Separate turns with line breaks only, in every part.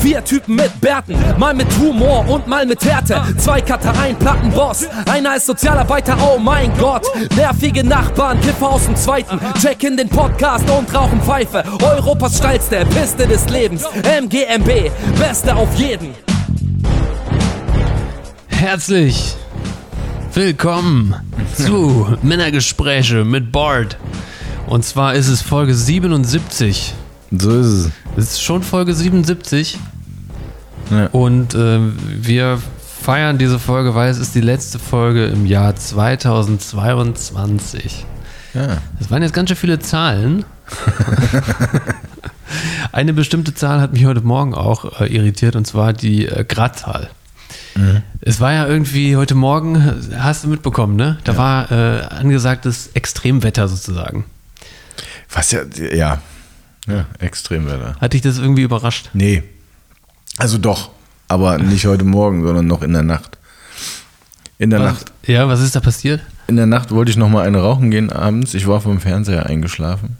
Vier Typen mit Bärten, mal mit Humor und mal mit Härte. Zwei Cutter, ein Plattenboss, einer ist Sozialarbeiter, oh mein Gott. Nervige Nachbarn, Kiffer aus dem Zweiten, checken den Podcast und rauchen Pfeife. Europas steilste Piste des Lebens, MGMB, Beste auf jeden.
Herzlich willkommen zu Männergespräche mit Bart. Und zwar ist es Folge 77.
So ist es.
Es ist schon Folge 77.
Ja.
Und äh, wir feiern diese Folge, weil es ist die letzte Folge im Jahr 2022.
Ja.
Das waren jetzt ganz schön viele Zahlen. Eine bestimmte Zahl hat mich heute Morgen auch äh, irritiert, und zwar die äh, Gradzahl. Es war ja irgendwie heute Morgen, hast du mitbekommen, ne? Da war äh, angesagtes Extremwetter sozusagen.
Was ja, ja. Ja, Extremwetter.
Hat dich das irgendwie überrascht?
Nee. Also doch. Aber nicht heute Morgen, sondern noch in der Nacht. In der Nacht.
Ja, was ist da passiert?
In der Nacht wollte ich noch mal eine rauchen gehen abends. Ich war vom Fernseher eingeschlafen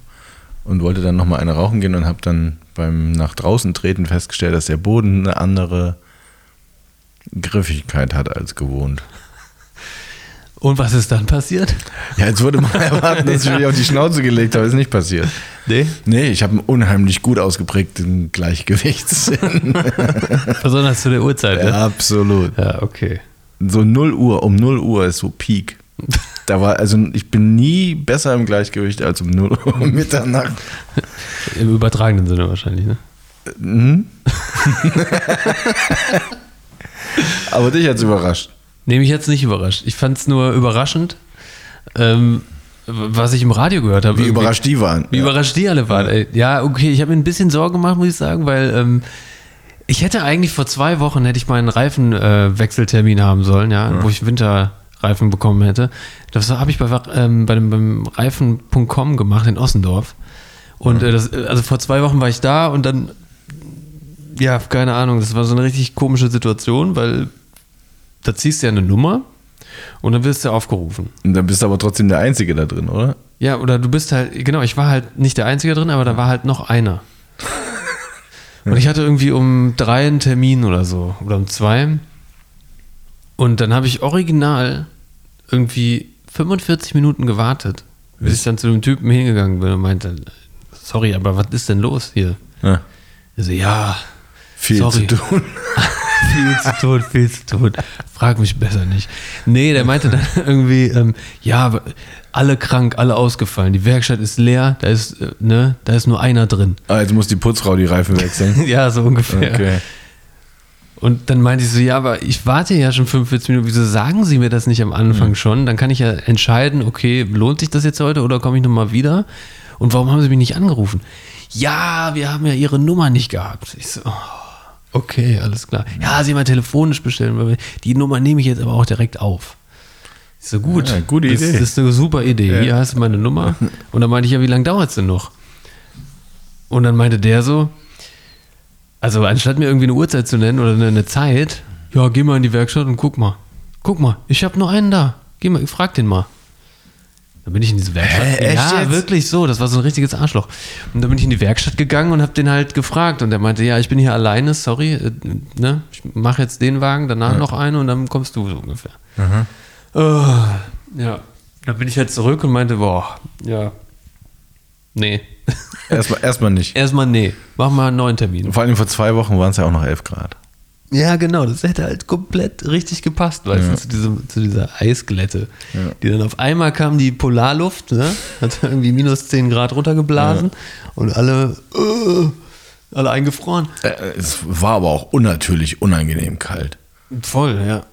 und wollte dann noch mal eine rauchen gehen und habe dann beim nach draußen treten festgestellt, dass der Boden eine andere Griffigkeit hat als gewohnt.
Und was ist dann passiert?
Ja, jetzt würde man erwarten, dass ich mich auf die Schnauze gelegt habe. Ist nicht passiert.
Nee.
Nee, ich habe einen unheimlich gut ausgeprägten Gleichgewichtssinn.
Besonders zu der Uhrzeit, ne?
Absolut.
Ja, okay.
So 0 Uhr, um 0 Uhr ist so Peak. Da war, also ich bin nie besser im Gleichgewicht als um 0 Uhr Mitternacht.
Im übertragenen Sinne wahrscheinlich, ne?
Mhm. Aber dich hat's überrascht.
Nee, mich jetzt nicht überrascht. Ich fand es nur überraschend, ähm, was ich im Radio gehört habe.
Wie überrascht die waren.
Wie
Ja.
überrascht die alle waren. Ey. Ja, okay, ich habe mir ein bisschen Sorgen gemacht, muss ich sagen, weil ähm, ich hätte eigentlich vor zwei Wochen hätte ich meinen Reifenwechseltermin äh, haben sollen, ja, wo ich Winterreifen bekommen hätte. Das habe ich bei, ähm, bei dem beim Reifen.com gemacht in Ossendorf. Und äh, das, also vor zwei Wochen war ich da und dann, ja, keine Ahnung, das war so eine richtig komische Situation, weil da ziehst du ja eine Nummer und dann wirst du aufgerufen.
Und dann bist du aber trotzdem der Einzige da drin, oder?
Ja, oder du bist halt, genau, ich war halt nicht der Einzige drin, aber da war halt noch einer. Und ich hatte irgendwie um drei einen Termin oder so, oder um zwei. Und dann habe ich original irgendwie 45 Minuten gewartet, bis ich dann zu dem Typen hingegangen bin und meinte, sorry, aber was ist denn los hier?
Ja.
Er so, ja,
Viel
Sorry.
zu tun.
viel zu tun, viel zu tun. Frag mich besser nicht. Nee, der meinte dann irgendwie, ähm, ja, aber alle krank, alle ausgefallen. Die Werkstatt ist leer, da ist, äh, ne, da ist nur einer drin.
Ah, jetzt muss die Putzfrau die Reifen wechseln.
ja, so ungefähr.
Okay.
Und dann meinte ich so, ja, aber ich warte ja schon 45 Minuten, wieso sagen Sie mir das nicht am Anfang schon? Dann kann ich ja entscheiden, okay, lohnt sich das jetzt heute oder komme ich nochmal wieder? Und warum haben Sie mich nicht angerufen? Ja, wir haben ja Ihre Nummer nicht gehabt. Ich so, oh, okay, alles klar. Ja, Sie mal telefonisch bestellen. weil Die Nummer nehme ich jetzt aber auch direkt auf. Ich so, gut,
Ja, gute
das,
Idee.
das ist eine super Idee.
Ja.
Hier hast du meine Nummer. Und dann meinte ich, ja, wie lange dauert es denn noch? Und dann meinte der so, also anstatt mir irgendwie eine Uhrzeit zu nennen oder eine, Zeit, ja, geh mal in die Werkstatt und guck mal. Guck mal, ich habe nur einen da. Geh mal, frag den mal. Dann bin ich in diese Werkstatt.
Hä, echt
ja,
jetzt?
wirklich so. Das war so ein richtiges Arschloch. Und dann bin ich in die Werkstatt gegangen und habe den halt gefragt. Und der meinte, ja, ich bin hier alleine, sorry. Äh, ne? Ich mache jetzt den Wagen, danach noch einen und dann kommst du so ungefähr. Oh, ja. Dann bin ich halt zurück und meinte, boah, ja. Nee.
Erstmal, erstmal nicht.
Erstmal nee. Mach mal einen neuen Termin.
Vor allem vor zwei Wochen waren es ja auch noch 11 Grad.
Ja, genau, das hätte halt komplett richtig gepasst, weißt du, zu, diesem, zu dieser Eisglätte. Die dann auf einmal kam die Polarluft, ne? hat irgendwie minus 10 Grad runtergeblasen und alle, äh, alle eingefroren.
Äh, Es war aber auch unnatürlich unangenehm kalt.
Voll, ja.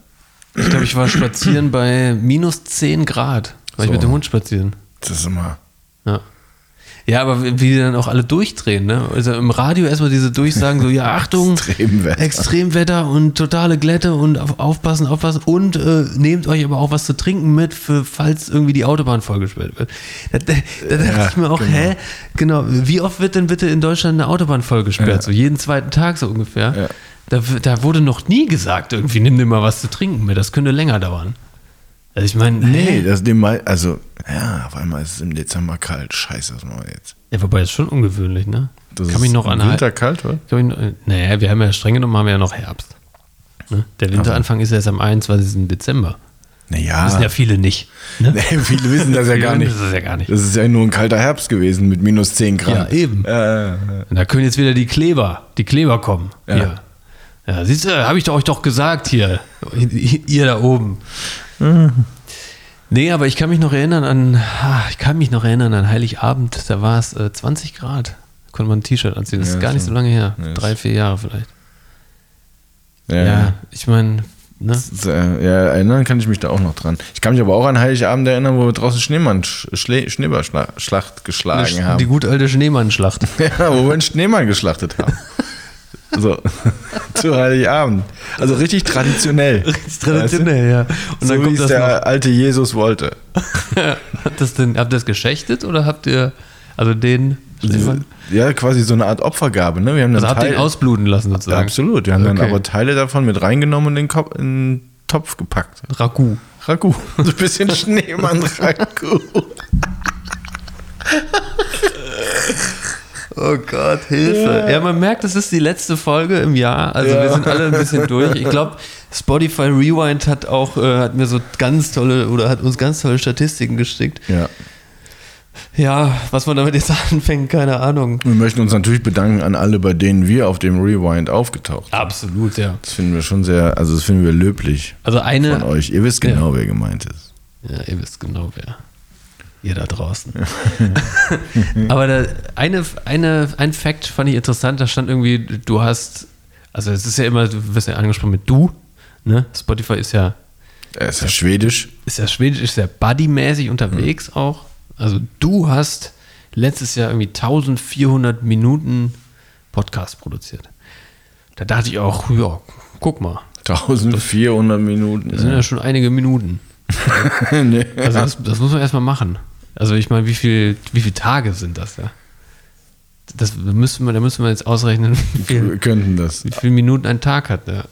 Ich glaube, ich war spazieren bei minus 10 Grad. War ich
So.
mit dem Hund spazieren.
Das ist immer.
Ja. Ja, aber wie die dann auch alle durchdrehen, ne? Also im Radio erstmal diese Durchsagen, so, ja, Achtung,
Extremwetter.
Extremwetter und totale Glätte und auf, aufpassen, aufpassen und äh, nehmt euch aber auch was zu trinken mit, für, falls irgendwie die Autobahn vollgesperrt wird. Da, da, da dachte
Ja,
ich mir auch,
genau.
hä? Genau, wie oft wird denn bitte in Deutschland eine Autobahn vollgesperrt?
Ja.
So jeden zweiten Tag so ungefähr.
Ja.
Da, da wurde noch nie gesagt, irgendwie, nimm dir mal was zu trinken mit, das könnte länger dauern. Also ich meine,
Nee, das dem mal, also, ja, auf einmal ist es im Dezember kalt. Scheiße, was machen wir jetzt?
Ja, wobei ist schon ungewöhnlich, ne?
Das
kann mich
ist
noch an
Winter kalt, oder?
Äh, naja, wir haben ja streng genommen haben wir ja noch Herbst. Ne? Der Winteranfang ist erst am 21. Dezember.
Naja.
Wissen ja viele nicht. Ne?
Nee, viele wissen das ja gar nicht.
das ja gar nicht.
Das ist ja nur ein kalter Herbst gewesen mit minus 10 Grad.
Ja, eben.
Ja.
Und da können jetzt wieder die Kleber, die Kleber kommen.
Ja.
Hier. Ja, siehst du, habe ich doch euch doch gesagt hier. Ihr da oben. Nee, aber ich kann mich noch erinnern an, ah, ich kann mich noch erinnern an Heiligabend, da war es äh, 20 Grad. Da konnte man ein T-Shirt anziehen. Das
Ja,
ist gar nicht so lange her.
Nee,
Drei, vier Jahre vielleicht.
Ja,
Ja, ich meine, ne?
Äh, ja, erinnern kann ich mich da auch noch dran. Ich kann mich aber auch an Heiligabend erinnern, wo wir draußen Schneemann, Schle Schneeballschlacht geschlagen
Die
haben.
gut alte Schneemannschlacht.
Ja, wo wir einen Schneemann geschlachtet haben. So, zu Heiligabend. Also richtig traditionell.
Traditionell, ja. Und
so
dann
wie
kommt
es
das
der
noch.
alte Jesus wollte.
Habt, das denn, habt ihr das geschächtet oder habt ihr, also den, Schneemann?
Ja, quasi so eine Art Opfergabe. Ne? Wir haben dann
also habt ihr ihn
Teil-
ausbluten lassen
Ja,
sozusagen?
absolut. Wir haben dann
Okay.
aber Teile davon mit reingenommen und in den, Kopf, in den Topf gepackt.
Ragout.
Ragout. So ein bisschen Schneemann-Ragout.
Oh Gott, Hilfe. Ja. man merkt, es ist die letzte Folge im Jahr. Also
Ja.
wir sind alle ein bisschen durch. Ich glaube, Spotify Rewind hat auch, äh, hat mir so ganz tolle oder hat uns ganz tolle Statistiken geschickt.
Ja.
Ja, was man damit jetzt anfängt, keine Ahnung.
Wir möchten uns natürlich bedanken an alle, bei denen wir auf dem Rewind aufgetaucht sind.
Absolut, ja.
Das finden wir schon sehr, also das finden wir löblich
Also
von
eine.
euch. Ihr wisst genau, wer gemeint ist.
Ja, ihr wisst genau wer. Ihr da draußen. Aber da, eine, eine, ein Fact fand ich interessant, da stand irgendwie, du hast, also es ist ja immer, du wirst ja angesprochen mit du, ne? Spotify ist ja,
Er ist ja schwedisch.
ist ja schwedisch, ist ja buddymäßig unterwegs auch. Also du hast letztes Jahr irgendwie 1400 Minuten Podcast produziert. Da dachte ich auch, ja, guck mal,
1400 Minuten.
das sind ja schon einige Minuten.
nee.
Also das, das muss man erstmal machen. Also ich meine, wie viel, wie viele Tage sind das ja? Das müssen wir, da müssen wir jetzt ausrechnen, wie
Wir könnten das.
wie viele Minuten ein Tag hat. Ja.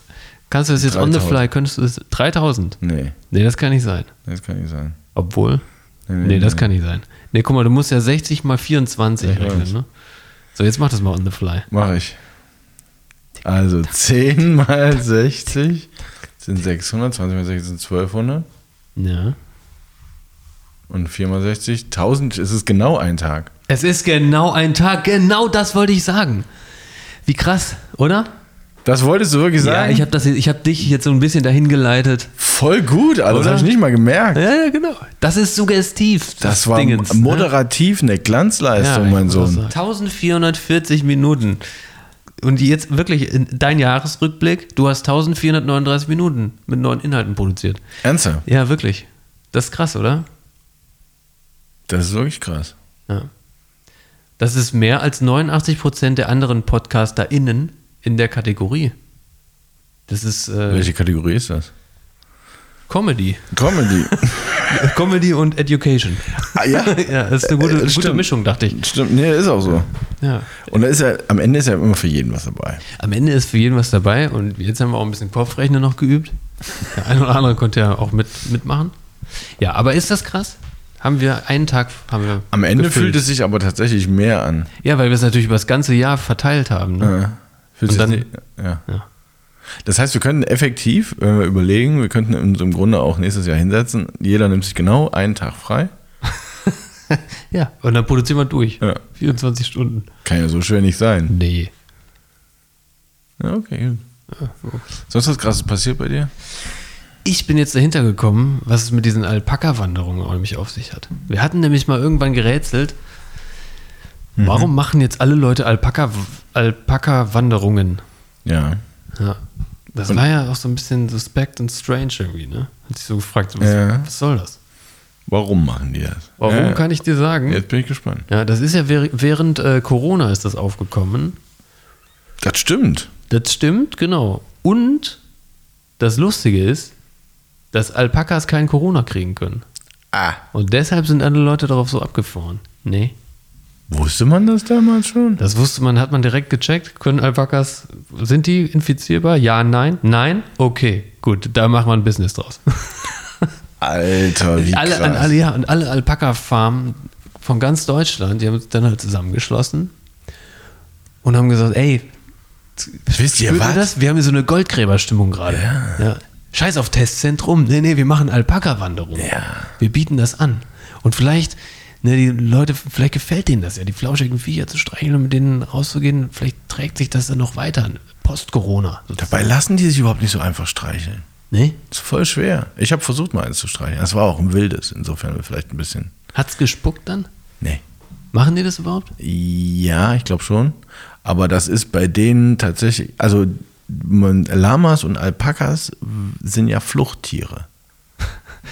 Kannst du das jetzt on the
3000.
fly, könntest du das 3000?
Nee,
Nee, das kann nicht sein.
das kann nicht sein.
Obwohl?
Nee,
Nee,
nee,
das kann nicht sein. Nee, guck mal, du musst ja 60 mal 24
Ich
rechnen,
weiß.
ne? So, jetzt mach das mal on the fly.
Mach ich. Also 10 mal 60 sind 600, 20 mal 60 sind 1200
Ja.
und 4 mal 60, 1000, es ist genau ein Tag.
Es ist genau ein Tag, genau das wollte ich sagen. Wie krass, oder?
Das wolltest du wirklich sagen?
Ja, ich habe das, habe dich jetzt so ein bisschen dahin geleitet.
Voll gut, Alter, das habe ich nicht mal gemerkt.
Ja, ja, genau. Das ist suggestiv.
Das war
Dingens, ne?
moderativ eine Glanzleistung,
Ja,
mein Sohn.
sagen. 1440 Minuten. Und jetzt wirklich in dein Jahresrückblick, du hast 1439 Minuten mit neuen Inhalten produziert.
Ernsthaft?
Ja, wirklich. Das ist krass, oder?
Das ist wirklich krass.
Ja. Das ist mehr als 89 Prozent der anderen PodcasterInnen in der Kategorie. Das ist äh,
Welche Kategorie ist das?
Comedy.
Comedy.
Comedy und Education.
ah, ja?
Ja, das ist eine gute,
Äh,
gute. Mischung, dachte ich.
Stimmt, nee, ist auch so.
Ja.
Und da ist ja, am Ende ist ja immer für jeden was dabei.
Am Ende ist für jeden was dabei und jetzt haben wir auch ein bisschen Kopfrechnen noch geübt. Der eine oder andere konnte ja auch mit, mitmachen. Ja, aber ist das krass? Haben wir einen Tag haben wir
Am Ende
gefüllt.
fühlt es sich aber tatsächlich mehr an.
Ja, weil wir es natürlich über das ganze Jahr verteilt haben. Ne?
Ja. Fühlt
Und
sich
dann-
nicht- ja.
Ja.
Das heißt, wir könnten effektiv, wenn wir überlegen, wir könnten uns im Grunde auch nächstes Jahr hinsetzen. Jeder nimmt sich genau einen Tag frei.
Ja, und dann produzieren wir durch.
Ja.
24 Stunden.
Kann ja so schwer nicht sein.
Nee.
Ja, okay. gut. Sonst was krasses passiert bei dir?
Ich bin jetzt dahinter gekommen, was es mit diesen Alpaka-Wanderungen nämlich auf sich hat. Wir hatten nämlich mal irgendwann gerätselt, warum machen jetzt alle Leute Alpaka- Alpaka-Wanderungen?
Ja.
Ja. Das war ja auch so ein bisschen suspekt und strange irgendwie, ne? Hat sich so gefragt, was,
Ja.
was soll das?
Warum machen die das?
Warum
ja,
kann ich dir sagen?
Jetzt bin ich gespannt.
Ja, das ist ja während, während äh, Corona ist das aufgekommen.
Das stimmt.
Das stimmt, genau. Und das Lustige ist, dass Alpakas kein Corona kriegen können.
Ah.
Und deshalb sind alle Leute darauf so abgefahren. Nee.
Wusste man das damals schon?
Das wusste man, hat man direkt gecheckt. Können Alpakas, sind die infizierbar? Ja, nein? Nein? Okay, gut, da machen wir ein Business draus.
Alter, wie
alle,
krass.
alle, ja, und alle Alpaka-Farmen von ganz Deutschland, die haben uns dann halt zusammengeschlossen und haben gesagt, ey,
Wisst ihr was?
das? Wir haben hier so eine Goldgräberstimmung gerade. Ja. Scheiß auf Testzentrum. Nee, nee, wir machen Alpaka-Wanderung.
Ja.
Wir bieten das an. Und vielleicht, ne, die Leute, vielleicht gefällt denen das ja, die flauschigen Viecher zu streicheln und mit denen rauszugehen. Vielleicht trägt sich das dann noch weiter. Post-Corona.
Dabei lassen die sich überhaupt nicht so einfach streicheln.
Nee?
Das ist voll schwer. Ich habe versucht, mal eins zu streicheln. Das war auch ein wildes, insofern vielleicht ein bisschen.
Hat's gespuckt dann?
Nee.
Machen die das überhaupt?
Ja, ich glaube schon. Aber das ist bei denen tatsächlich, also Lamas und Alpakas sind ja Fluchttiere.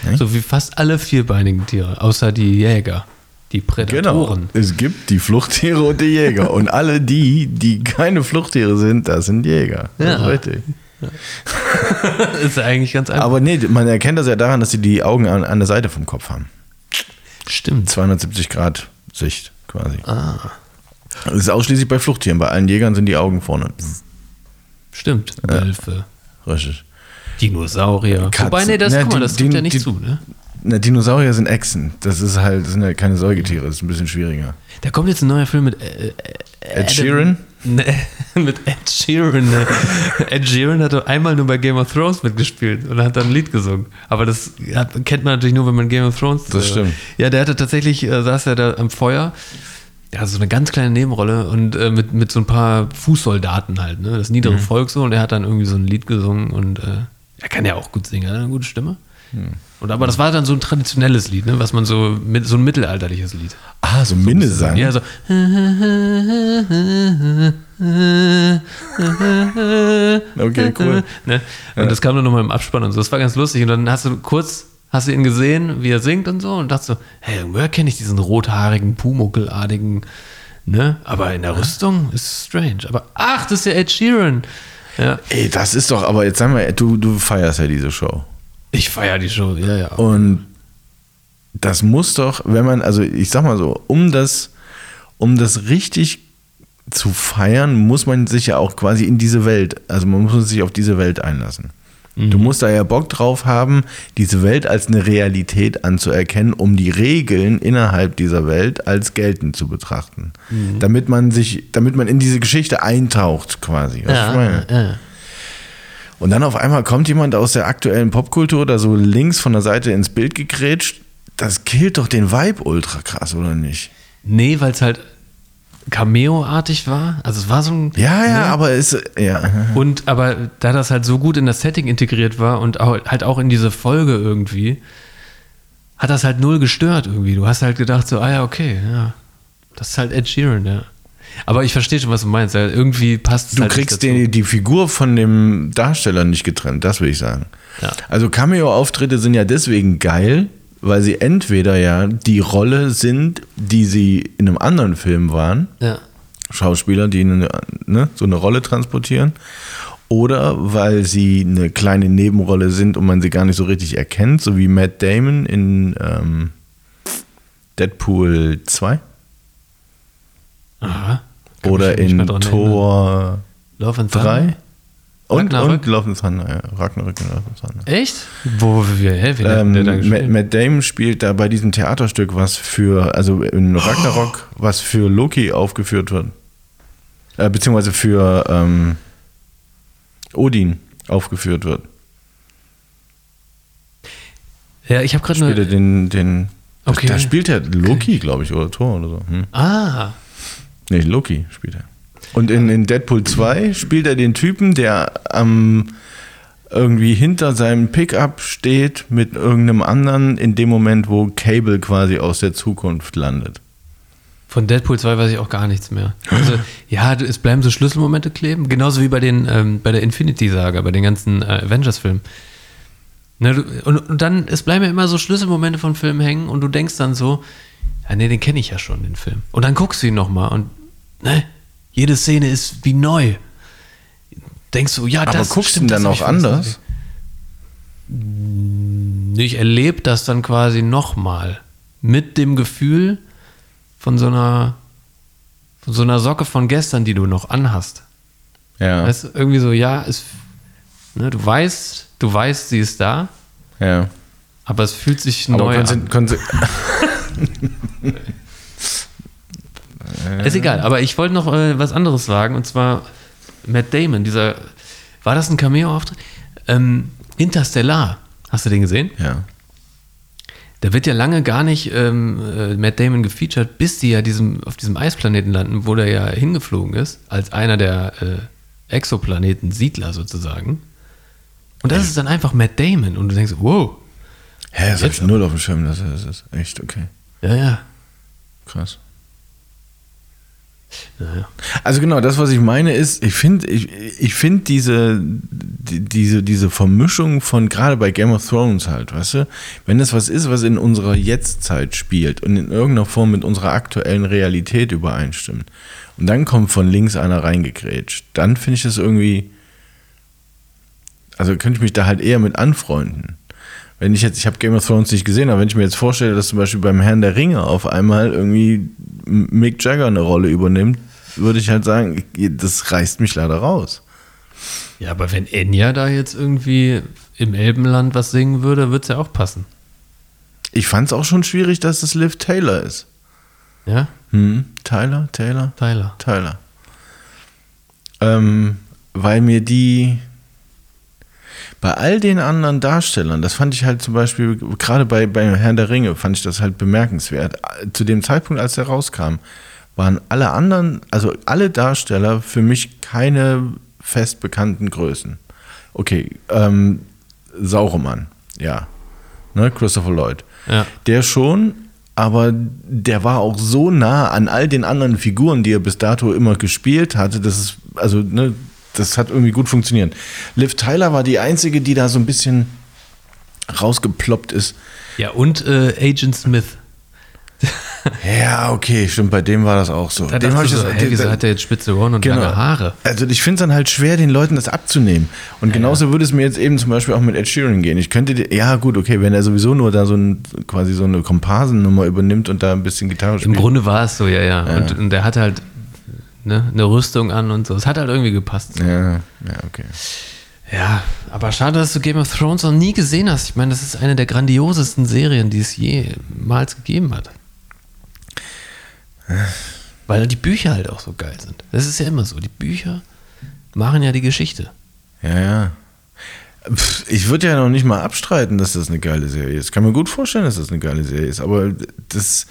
Hm?
So wie fast alle vierbeinigen Tiere, außer die Jäger, die Prädatoren.
Genau. Es gibt die Fluchttiere und die Jäger. und alle die, die keine Fluchttiere sind, das sind Jäger. Das
Ja.
ist richtig.
ist eigentlich ganz einfach.
Aber nee, man erkennt das ja daran, dass sie die Augen an, an der Seite vom Kopf haben.
Stimmt.
270 Grad Sicht quasi.
Ah,
Das ist ausschließlich bei Fluchttieren. Bei allen Jägern sind die Augen vorne.
stimmt. Wölfe,
Richtig.
Dinosaurier.
Katzen.
Wobei, nee, das,
Ja,
guck mal, das
die-
ja nicht
die-
zu, ne?
Na, Dinosaurier sind Echsen. Das ist halt, das sind ja keine Säugetiere. Das ist ein bisschen schwieriger.
Da kommt jetzt ein neuer Film mit äh, äh,
Ed Sheeran?
Ne, mit Ed Sheeran. Ne. Ed Sheeran hat einmal nur bei Game of Thrones mitgespielt und hat dann ein Lied gesungen. Aber das kennt man natürlich nur, wenn man Game of Thrones.
Das stimmt.
Ja, der hatte tatsächlich, äh, saß er da am Feuer. Der hatte so eine ganz kleine Nebenrolle und äh, mit, mit so ein paar Fußsoldaten halt, ne? Das
Mhm.
niedere Volk so und er hat dann irgendwie so ein Lied gesungen und äh, er kann ja auch gut singen, er hat eine gute Stimme.
Mhm.
Und aber das war dann so ein traditionelles Lied, ne? Was man so mit so ein mittelalterliches Lied.
Ah, so Minnesang.
Ja, so.
Okay, cool.
Ne? Und das kam dann nochmal im Abspann und so. Das war ganz lustig. Und dann hast du kurz, hast du ihn gesehen, wie er singt und so und dachte so, hey, woher kenne ich diesen rothaarigen, Pumuckelartigen, ne? Aber in der Rüstung ist strange. Aber ach, das ist ja Ed Sheeran. Ja,
Ey, das ist doch, aber jetzt sag mal, du, du feierst ja diese Show.
Ich feiere die Show, ja, ja.
Und das muss doch, wenn man, also ich sag mal so, um das, um das richtig zu feiern, muss man sich ja auch quasi in diese Welt, also man muss sich auf diese Welt einlassen. Du musst da ja Bock drauf haben, diese Welt als eine Realität anzuerkennen, um die Regeln innerhalb dieser Welt als geltend zu betrachten. Damit man sich, damit man in diese Geschichte eintaucht, quasi. Was ich meine.
ja, ja.
Und dann auf einmal kommt jemand aus der aktuellen Popkultur da so links von der Seite ins Bild gegrätscht. Das killt doch den Vibe ultra krass, oder nicht?
Nee, weil es halt Cameo-artig war. Also es war so ein.
Ja, ja,
ne?
aber es, ja.
Und aber da das halt so gut in das Setting integriert war und auch, halt auch in diese Folge irgendwie, hat das halt null gestört irgendwie. Du hast halt gedacht so, ah ja, okay, ja. Das ist halt Ed Sheeran, ja. Aber ich verstehe schon, was du meinst. Ja, irgendwie passt es
Du
halt
kriegst die, die Figur von dem Darsteller nicht getrennt, das will ich sagen.
Ja.
Also Cameo-Auftritte sind ja deswegen geil, weil sie entweder ja die Rolle sind, die sie in einem anderen Film waren,
Ja.
Schauspieler, die eine, ne, so eine Rolle transportieren. Oder weil sie eine kleine Nebenrolle sind und man sie gar nicht so richtig erkennt, so wie Matt Damon in ähm, Deadpool 2
Aha. Kann
oder in Tor
Love and Thunder?
3 und,
Ragnarök?
und Love and Thunder, ja. Ragnarök und Love and Thunder.
Echt? Wo wir, hä, hat
Ähm,
der da
Matt,
gespielt?
Matt Damon spielt da bei diesem Theaterstück, was für, also in Ragnarok, was für Loki aufgeführt wird. Äh, beziehungsweise für ähm, Odin aufgeführt wird.
ja, ich habe gerade
Spielt er
nur.
den, den
Okay.
da spielt er Loki, glaube ich, oder Thor oder so. Hm.
Ah,
Nee, Loki spielt er. Und in, in Deadpool 2 spielt er den Typen, der am irgendwie hinter seinem Pickup steht mit irgendeinem anderen in dem Moment, wo Cable quasi aus der Zukunft landet.
Von Deadpool 2 weiß ich auch gar nichts mehr. Also, ja, es bleiben so Schlüsselmomente kleben, genauso wie bei den ähm, bei der Infinity-Saga, bei den ganzen äh, Avengers-Filmen. Ne, du- und, und dann, es bleiben ja immer so Schlüsselmomente von Filmen hängen und du denkst dann so, ja, nee, den kenne ich ja schon, den Film. Und dann guckst du ihn nochmal und, ne, jede Szene ist wie neu. Denkst du, ja,
Aber
das
guckst du ihn dann auch anders?
Ich erlebe das dann quasi nochmal. Mit dem Gefühl von so einer von so einer Socke von gestern, die du noch anhast.
Ja.
Weißt du, irgendwie so, ja, es, ne, du weißt, du weißt, sie ist da,
ja.
aber es fühlt sich
Aber
neu an. Ist egal, aber ich wollte noch äh, was anderes sagen und zwar Matt Damon, dieser, war das ein Cameo-Auftritt? Ähm, Interstellar, hast du den gesehen?
Ja.
Da wird ja lange gar nicht ähm, äh, Matt Damon gefeatured, bis die ja diesem, auf diesem Eisplaneten landen, wo der ja hingeflogen ist, als einer der äh, Exoplaneten-Siedler sozusagen. Und das ist dann einfach Matt Damon und du denkst, wow,
Hä, das hab ich null auf dem Schirm. Das ist, das ist echt okay.
Ja, ja.
Krass.
Naja.
Also genau, das, was ich meine, ist, ich finde ich, ich find diese, die, diese, diese Vermischung von, gerade bei Game of Thrones halt, weißt du, wenn das was ist, was in unserer Jetztzeit spielt und in irgendeiner Form mit unserer aktuellen Realität übereinstimmt und dann kommt von links einer reingegrätscht, dann finde ich das irgendwie, also könnte ich mich da halt eher mit anfreunden. Wenn ich jetzt, ich habe Game of Thrones nicht gesehen, aber wenn ich mir jetzt vorstelle, dass zum Beispiel beim Herrn der Ringe auf einmal irgendwie Mick Jagger eine Rolle übernimmt, würde ich halt sagen, das reißt mich leider raus.
Ja, aber wenn Enya da jetzt irgendwie im Elbenland was singen würde, würde es ja auch passen.
Ich fand es auch schon schwierig, dass es Liv Taylor ist.
Ja?
Hm, Tyler, Taylor,
Tyler.
Tyler. Ähm, weil mir die bei all den anderen Darstellern, das fand ich halt zum Beispiel, gerade bei, bei Herrn der Ringe, fand ich das halt bemerkenswert. Zu dem Zeitpunkt, als er rauskam, waren alle anderen, also alle Darsteller für mich keine fest bekannten Größen. Okay, ähm, Sauroman, ja. Ne, Christopher Lloyd.
Ja.
Der schon, aber der war auch so nah an all den anderen Figuren, die er bis dato immer gespielt hatte, dass es, also, ne, das hat irgendwie gut funktioniert. Liv Tyler war die einzige, die da so ein bisschen rausgeploppt ist.
Ja, und äh, Agent Smith.
Ja, okay, stimmt, bei dem war das auch so.
Da
dem
dachte
hab
ich so,
das-
hä, wieso hat der jetzt spitze Ohren und
Genau.
lange Haare?
Also ich finde es dann halt schwer, den Leuten das abzunehmen. Und genauso würde es mir jetzt eben zum Beispiel auch mit Ed Sheeran gehen. Ich könnte, ja gut, okay, wenn er sowieso nur da so ein, quasi so eine Komparsennummer übernimmt und da ein bisschen Gitarre
Im
spielt.
Grunde war es so, ja, ja. Und, und der hat halt ne, eine Rüstung an und so. Es hat halt irgendwie gepasst.
Ja, ja, okay.
Ja, aber schade, dass du Game of Thrones noch nie gesehen hast. Ich meine, das ist eine der grandiosesten Serien, die es jemals gegeben hat. Weil die Bücher halt auch so geil sind. Das ist ja immer so. Die Bücher machen ja die Geschichte.
Ja, ja. Ich würde ja noch nicht mal abstreiten, dass das eine geile Serie ist. Ich kann mir gut vorstellen, dass das eine geile Serie ist. Aber das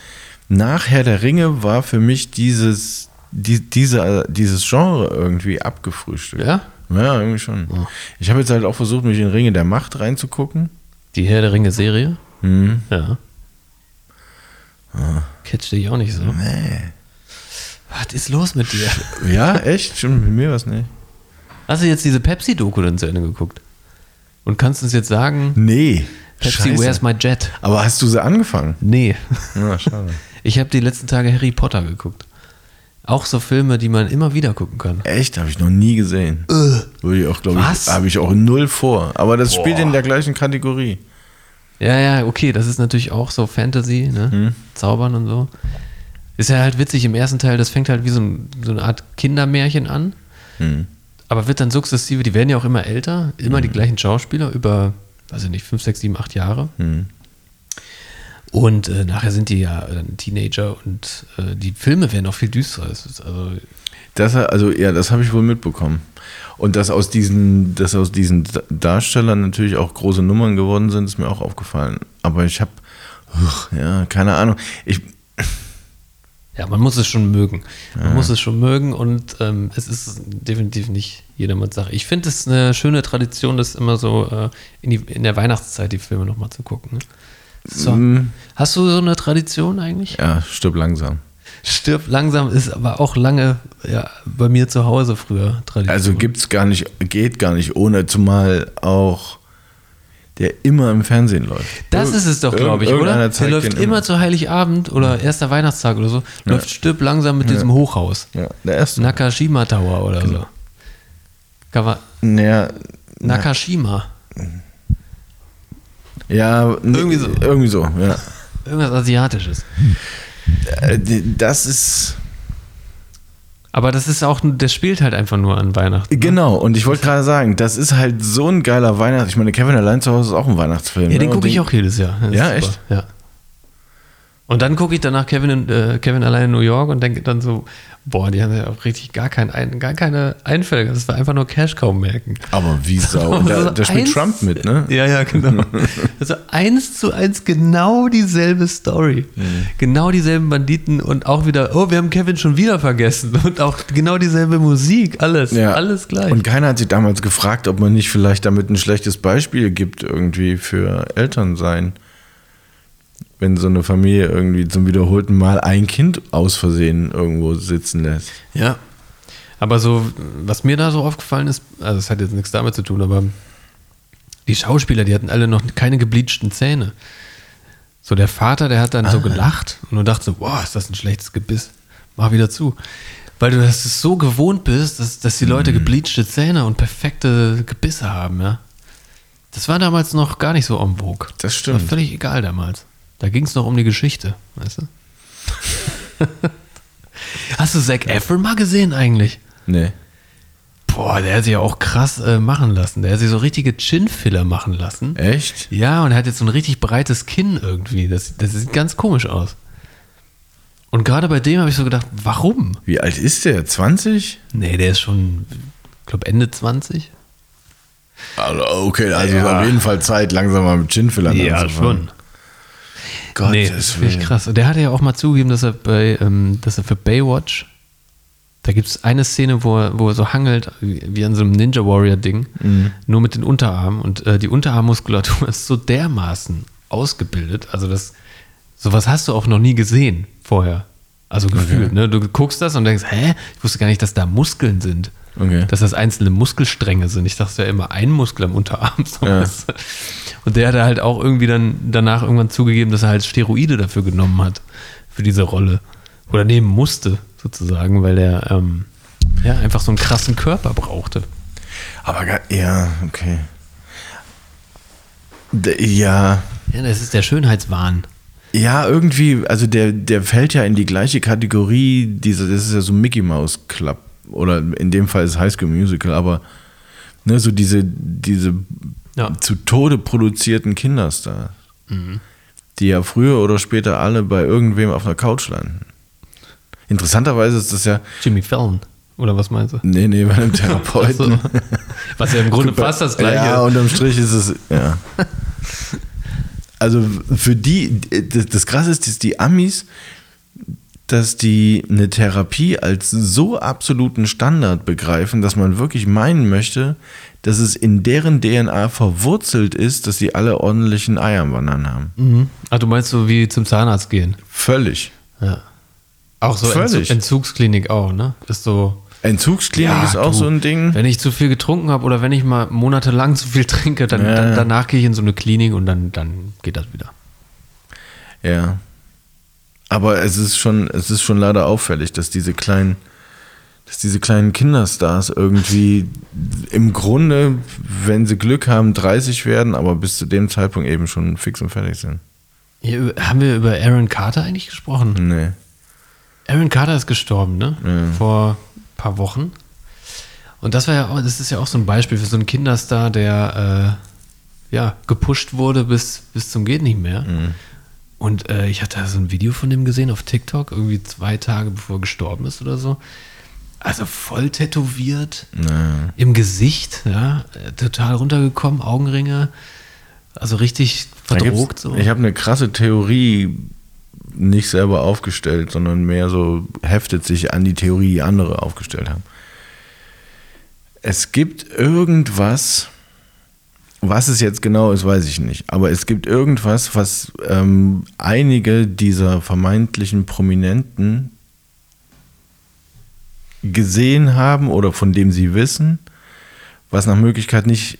nachher der Ringe war für mich dieses, die, diese, dieses Genre irgendwie abgefrühstückt.
Ja?
Ja, irgendwie schon.
Ja.
Ich habe jetzt halt auch versucht, mich in Ringe der Macht reinzugucken.
Die Herr der Ringe-Serie?
Hm.
Ja. Catch dich auch nicht so.
Nee.
Was ist los mit dir?
Ja, echt? Stimmt, mit mir was nicht.
Hast du jetzt diese Pepsi-Doku dann zu Ende geguckt? Und kannst uns jetzt sagen,
Nee.
Pepsi,
Scheiße.
where's my jet?
Aber hast du sie angefangen?
Nee.
Ja, schade.
Ich habe die letzten Tage Harry Potter geguckt. Auch so Filme, die man immer wieder gucken kann.
Echt? Habe ich noch nie gesehen. Würde ich auch, glaube ich, habe ich auch null vor. Aber das spielt
Boah.
in der gleichen Kategorie.
Ja, ja, okay, das ist natürlich auch so Fantasy, ne?
Hm.
Zaubern und so. Ist ja halt witzig im ersten Teil, das fängt halt wie so, ein, so eine Art Kindermärchen an,
Hm.
aber wird dann sukzessive, die werden ja auch immer älter, immer die gleichen Schauspieler über, weiß ich nicht, fünf, sechs, sieben, acht Jahre. Und äh, nachher sind die ja dann Teenager und äh, die Filme werden auch viel düsterer. Also,
Das, also, ja, das habe ich wohl mitbekommen. Und dass aus diesen, dass aus diesen Darstellern natürlich auch große Nummern geworden sind, ist mir auch aufgefallen. Aber ich habe, ja, keine Ahnung. Ich,
ja, man muss es schon mögen. Man muss es schon mögen und ähm, es ist definitiv nicht jedermanns Sache. Ich finde es eine schöne Tradition, das immer so äh, in, die, in der Weihnachtszeit die Filme nochmal zu gucken. Ne? So.
Mm.
Hast du so eine Tradition eigentlich?
ja, stirb langsam.
Stirb langsam ist aber auch lange ja, bei mir zu Hause früher Tradition.
Also gibt's gar nicht, geht gar nicht ohne, zumal auch der immer im Fernsehen läuft.
Das ist es doch, glaube ich, oder? Der läuft
den
immer zu Heiligabend oder erster Weihnachtstag oder so, läuft Stirb langsam mit diesem Hochhaus.
Ja, der erste.
Nakashima Tower oder
Genau.
so. Kawa
Ja,
Nakashima.
Ja,
Irgendwie so.
Irgendwie so, ja.
Irgendwas Asiatisches.
Äh, Das ist.
Aber das ist auch, das spielt halt einfach nur an Weihnachten. ne?
Genau, und ich wollte gerade sagen, das ist halt so ein geiler Weihnachts. Ich meine, Kevin allein zu Hause ist auch ein Weihnachtsfilm.
Ja, den
ne?
Gucke ich auch jedes Jahr. Das
Ja, echt?
Ja. Und dann gucke ich danach Kevin, in, äh, Kevin allein in New York und denke dann so, boah, die haben ja auch richtig gar, kein, ein, gar keine Einfälle. Das war einfach nur Cash kaum merken.
Aber wie Sau. Und da, da spielt
eins-
Trump mit, ne?
Ja, ja, genau. Also eins zu eins genau dieselbe Story.
Mhm.
Genau dieselben Banditen und auch wieder, oh, wir haben Kevin schon wieder vergessen. Und auch genau dieselbe Musik, alles,
Ja.
alles gleich.
Und keiner hat sich damals gefragt, ob man nicht vielleicht damit ein schlechtes Beispiel gibt, irgendwie für Elternsein. Wenn so eine Familie irgendwie zum wiederholten Mal ein Kind aus Versehen irgendwo sitzen lässt.
Ja. Aber so, was mir da so aufgefallen ist, also es hat jetzt nichts damit zu tun, aber die Schauspieler, die hatten alle noch keine gebleachten Zähne. So der Vater, der hat dann so gelacht und du dachtest so, boah, ist das ein schlechtes Gebiss. Mach wieder zu. Weil du das so gewohnt bist, dass, dass die Leute gebleachte Zähne und perfekte Gebisse haben, ja. Das war damals noch gar nicht so en vogue.
Das stimmt.
War völlig egal damals. Da ging es noch um die Geschichte, weißt du? Hast du Zac Efron mal gesehen eigentlich?
Nee.
Boah, der hat sich ja auch krass äh, machen lassen. Der hat sich so richtige Chin-Filler machen lassen.
Echt?
Ja, und er hat jetzt so ein richtig breites Kinn irgendwie. Das, das sieht ganz komisch aus. Und gerade bei dem habe ich so gedacht, warum?
Wie alt ist der? 20?
Nee, der ist schon, ich glaube, Ende 20.
Also, okay, also
Ja.
auf jeden Fall Zeit, langsam mal mit Chinfillern anzufangen. Gott,
nee, das finde ich krass. Und der hatte ja auch mal zugegeben, dass er bei, ähm, dass er für Baywatch, da gibt es eine Szene, wo er, wo er so hangelt, wie, an so einem Ninja Warrior-Ding, nur mit den Unterarmen. Und äh, die Unterarmmuskulatur ist so dermaßen ausgebildet. Also das, sowas hast du auch noch nie gesehen vorher. Also gefühlt, ne? Du guckst das und denkst, hä? Ich wusste gar nicht, dass da Muskeln sind.
Okay.
Dass das einzelne Muskelstränge sind. Ich dachte ja immer ein Muskel am Unterarm. So
Ja.
Und der hat halt auch irgendwie dann danach irgendwann zugegeben, dass er halt Steroide dafür genommen hat, für diese Rolle. Oder nehmen musste, sozusagen, weil er ähm, ja, einfach so einen krassen Körper brauchte.
Aber ja, okay. D ja,
Ja, das ist der Schönheitswahn.
ja, irgendwie, also der, der fällt ja in die gleiche Kategorie, diese, das ist ja so Mickey Mouse Club. Oder in dem Fall ist High School Musical, aber ne, so diese, diese
Ja.
zu Tode produzierten Kinderstars, die ja früher oder später alle bei irgendwem auf einer Couch landen. Interessanterweise ist das ja,
Jimmy Fallon. Oder was meinst du?
nee, nee, bei einem Therapeuten.
So. Was ja im Grunde fast das gleiche
Ja, unterm Strich ist es, ja. Also für die, das, das Krasse ist, dass die Amis, dass die eine Therapie als so absoluten Standard begreifen, dass man wirklich meinen möchte, dass es in deren DNA verwurzelt ist, dass sie alle ordentlichen Eier am Wandern haben.
Mhm. Ah, du meinst so wie zum Zahnarzt gehen?
Völlig.
Ja. Auch so
Völlig.
Entzug, Entzugsklinik auch, ne? Ist so.
Entzugsklinik ist auch
du,
so ein Ding.
Wenn ich zu viel getrunken habe oder wenn ich mal monatelang zu viel trinke, dann,
Ja,
dann
ja.
danach gehe ich in so eine Klinik und dann, dann geht das wieder.
Ja. Aber es ist schon, es ist schon leider auffällig, dass diese kleinen, dass diese kleinen Kinderstars irgendwie im Grunde, wenn sie Glück haben, 30 werden, aber bis zu dem Zeitpunkt eben schon fix und fertig sind.
Hier, haben wir über Aaron Carter eigentlich gesprochen?
Nee.
Aaron Carter ist gestorben, ne?
Ja.
Vor ein paar Wochen. Und das war ja auch, das ist ja auch so ein Beispiel für so einen Kinderstar, der äh, ja gepusht wurde bis, bis zum geht nicht mehr.
Mhm.
Und äh, ich hatte da so ein Video von dem gesehen auf TikTok, irgendwie zwei Tage bevor er gestorben ist oder so. Also voll tätowiert,
Naja.
im Gesicht, ja, total runtergekommen, Augenringe, also richtig verdrogt so.
Ich habe eine krasse Theorie nicht selber aufgestellt, sondern mehr so heftet sich an die Theorie, die andere aufgestellt haben. Es gibt irgendwas, was es jetzt genau ist, weiß ich nicht, aber es gibt irgendwas, was ähm, einige dieser vermeintlichen Prominenten gesehen haben oder von dem sie wissen, was nach Möglichkeit nicht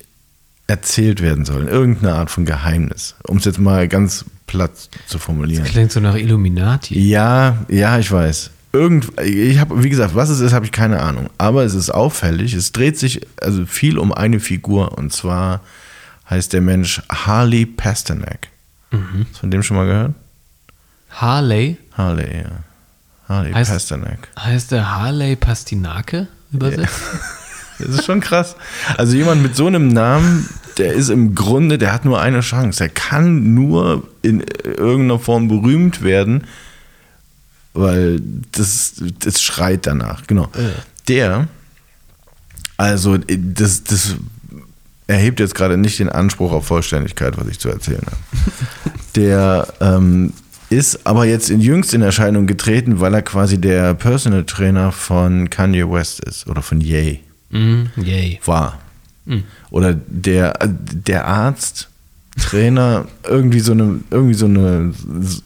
erzählt werden soll. Irgendeine Art von Geheimnis. Um es jetzt mal ganz platt zu formulieren.
das klingt so nach Illuminati.
Ja, ja, ich weiß. Irgend, ich habe, wie gesagt, was es ist, habe ich keine Ahnung. Aber es ist auffällig. Es dreht sich also viel um eine Figur und zwar heißt der Mensch Harley Pasternak.
Mhm.
Hast du von dem schon mal gehört?
Harley
Harley, ja. Harley
Heißt-
Pasternak.
heißt der Harley Pastinake übersetzt?
Das ist schon krass. Also jemand mit so einem Namen der ist im Grunde, der hat nur eine Chance. Er kann nur in irgendeiner Form berühmt werden, weil das, das schreit danach. Genau. Der, also das, das erhebt jetzt gerade nicht den Anspruch auf Vollständigkeit, was ich zu erzählen habe. Der ähm, ist aber jetzt in jüngst in Erscheinung getreten, weil er quasi der Personal Trainer von Kanye West ist oder von Ye
Mhm, yay.
war. Oder der, der Arzt, Trainer, irgendwie so eine, irgendwie so eine,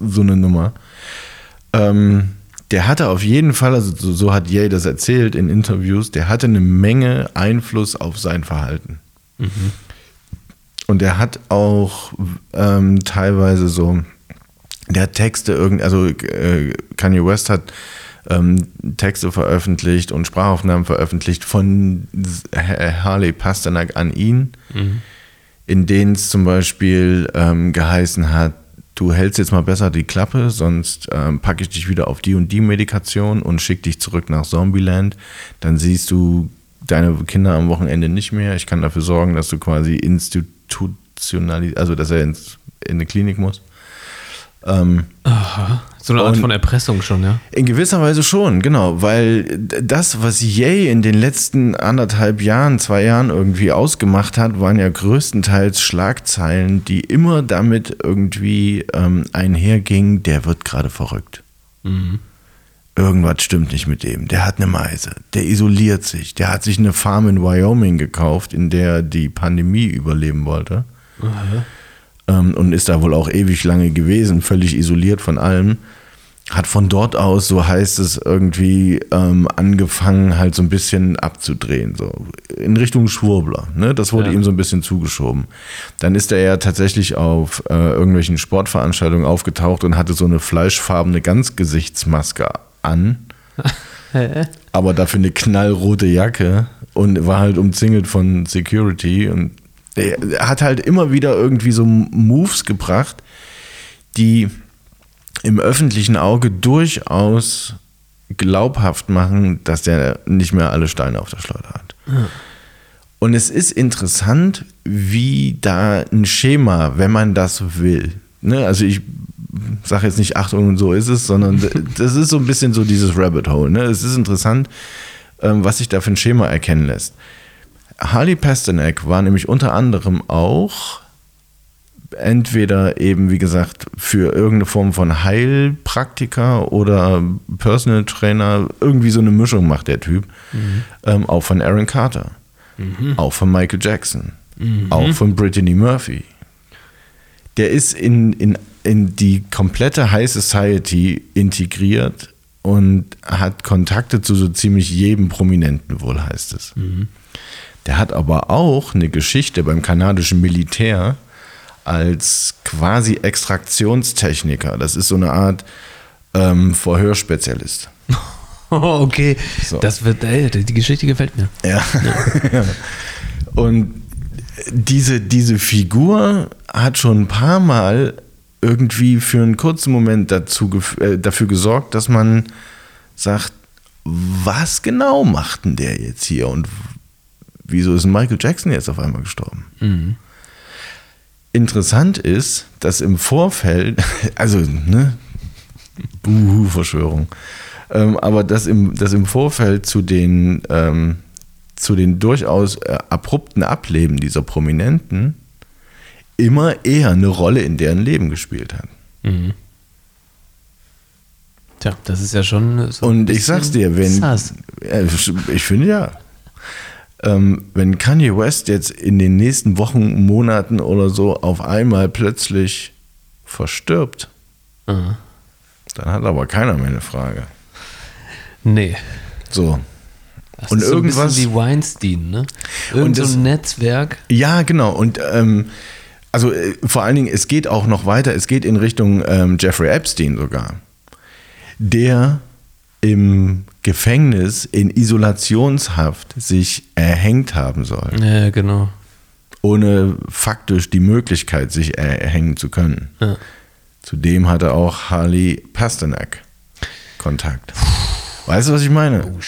so eine Nummer. Ähm, der hatte auf jeden Fall, also so, so hat Ye das erzählt in Interviews, der hatte eine Menge Einfluss auf sein Verhalten. Und der hat auch ähm, teilweise so, der Texte irgend, also äh, Kanye West hat ähm, Texte veröffentlicht und Sprachaufnahmen veröffentlicht von Harley Pasternak an ihn, in denen es zum Beispiel ähm, geheißen hat, du hältst jetzt mal besser die Klappe, sonst ähm, packe ich dich wieder auf die und die Medikation und schick dich zurück nach Zombieland. Dann siehst du deine Kinder am Wochenende nicht mehr. Ich kann dafür sorgen, dass du quasi institutionalisiert, also dass er ins, in eine Klinik muss. Ähm,
So eine Art von Erpressung schon, ja.
in gewisser Weise schon, genau, weil das, was Ye in den letzten anderthalb Jahren, zwei Jahren irgendwie ausgemacht hat, waren ja größtenteils Schlagzeilen, die immer damit irgendwie ähm, einhergingen, der wird gerade verrückt. Irgendwas stimmt nicht mit dem. Der hat eine Meise. Der isoliert sich. Der hat sich eine Farm in Wyoming gekauft, in der er die Pandemie überleben wollte. Ähm, und ist da wohl auch ewig lange gewesen, völlig isoliert von allem. Hat von dort aus, so heißt es, irgendwie ähm, angefangen, halt so ein bisschen abzudrehen, so in Richtung Schwurbler. Ne? Das wurde
Ja.
ihm so ein bisschen zugeschoben. Dann ist er ja tatsächlich auf äh, irgendwelchen Sportveranstaltungen aufgetaucht und hatte so eine fleischfarbene Ganzgesichtsmaske an aber dafür eine knallrote Jacke und war halt umzingelt von Security und er hat halt immer wieder irgendwie so Moves gebracht, die im öffentlichen Auge durchaus glaubhaft machen, dass der nicht mehr alle Steine auf der Schleuder hat. Und es ist interessant, wie da ein Schema, wenn man das will. Ne? Also ich sage jetzt nicht Achtung und so ist es, sondern das ist so ein bisschen so dieses Rabbit Hole. Ne? Es ist interessant, ähm, was sich da für ein Schema erkennen lässt. Harley Pasternak war nämlich unter anderem auch entweder eben, wie gesagt, für irgendeine Form von Heilpraktiker oder Personal Trainer, irgendwie so eine Mischung macht der Typ. Ähm, auch von Aaron Carter, auch von Michael Jackson, auch von Brittany Murphy. Der ist in, in, in die komplette High Society integriert und hat Kontakte zu so ziemlich jedem Prominenten, wohl heißt es. Der hat aber auch eine Geschichte beim kanadischen Militär als quasi Extraktionstechniker. Das ist so eine Art ähm, Verhörspezialist.
Okay.
So.
Das wird, ey, die Geschichte gefällt mir.
Ja. Und diese, diese Figur hat schon ein paar Mal irgendwie für einen kurzen Moment dazu, äh, dafür gesorgt, dass man sagt, was genau macht denn der jetzt hier und wieso ist Michael Jackson jetzt auf einmal gestorben? Interessant ist, dass im Vorfeld, also, ne, Buhu, Verschwörung, ähm, aber dass im, dass im Vorfeld zu den, ähm, zu den durchaus äh, abrupten Ableben dieser Prominenten immer eher eine Rolle in deren Leben gespielt hat.
Tja, das ist ja schon so.
Und ich sag's dir, wenn.
sass.
Ja, Ich finde ja. Ähm, wenn Kanye West jetzt in den nächsten Wochen, Monaten oder so auf einmal plötzlich verstirbt,
Ah.
dann hat aber keiner mehr eine Frage.
Nee.
So.
Das
Und
ist so ein
irgendwas-
bisschen wie Weinstein, ne? Irgend
Und
so
das-
ein Netzwerk.
Ja, genau. Und ähm, also äh, vor allen Dingen, es geht auch noch weiter, es geht in Richtung ähm, Jeffrey Epstein sogar, der im Gefängnis in Isolationshaft sich erhängt haben soll,
Ja, genau.
ohne faktisch die Möglichkeit, sich erhängen zu können.
Ja.
Zudem hatte auch Harley Pasternak Kontakt. Weißt du, was ich meine?
Oh.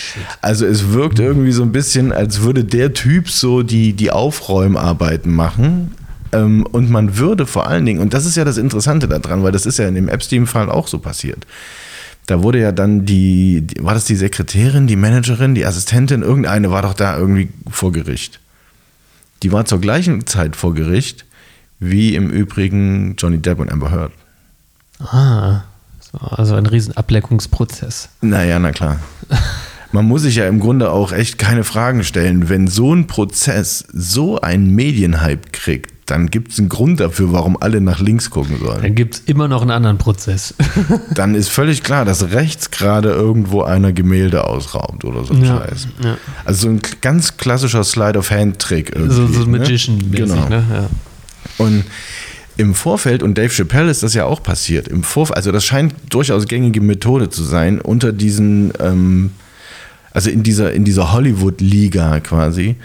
Also es wirkt irgendwie so ein bisschen, als würde der Typ so die, die Aufräumarbeiten machen. Ähm, und man würde vor allen Dingen, und das ist ja das Interessante daran, weil das ist ja in dem Epstein-Fall auch so passiert. Da wurde ja dann die, war das die Sekretärin, die Managerin, die Assistentin, irgendeine war doch da irgendwie vor Gericht. Die war zur gleichen Zeit vor Gericht wie im Übrigen Johnny Depp und Amber Heard.
Ah, so, also ein riesen Ableckungsprozess.
Naja, na klar. Man muss sich ja im Grunde auch echt keine Fragen stellen. Wenn so ein Prozess so einen Medienhype kriegt, dann gibt es einen Grund dafür, warum alle nach links gucken sollen.
Dann gibt es immer noch einen anderen Prozess.
Dann ist völlig klar, dass rechts gerade irgendwo einer Gemälde ausraubt oder so ein
Ja,
Scheiß.
ja.
Also so ein ganz klassischer Slide-of-Hand-Trick irgendwie.
so so
ne?
Magician-mäßig,
Genau.
ne? Ja.
Und im Vorfeld, und Dave Chappelle ist das ja auch passiert, im Vorfeld, also das scheint durchaus gängige Methode zu sein, unter diesen, ähm, also in dieser, in dieser Hollywood-Liga quasi,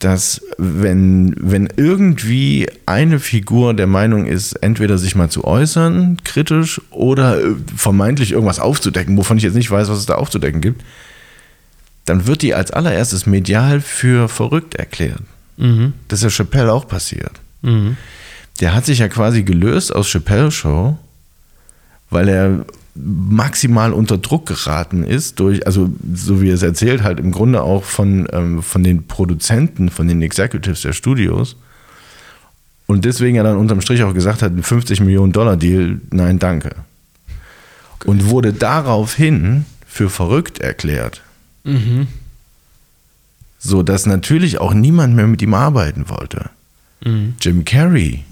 dass wenn, wenn irgendwie eine Figur der Meinung ist, entweder sich mal zu äußern, kritisch, oder äh, vermeintlich irgendwas aufzudecken, wovon ich jetzt nicht weiß, was es da aufzudecken gibt, dann wird die als allererstes medial für verrückt erklärt.
Mhm.
Das ist ja Chappelle auch passiert
Mhm.
der hat sich ja quasi gelöst aus Chappelle Show, weil er maximal unter Druck geraten ist durch, also so wie er es erzählt, halt im Grunde auch von, ähm, von den Produzenten, von den Executives der Studios. Und deswegen er dann unterm Strich auch gesagt hat, ein 50 Millionen Dollar Deal, nein, danke. Und wurde daraufhin für verrückt erklärt.
Mhm.
So dass natürlich auch niemand mehr mit ihm arbeiten wollte.
Mhm.
Jim Carrey,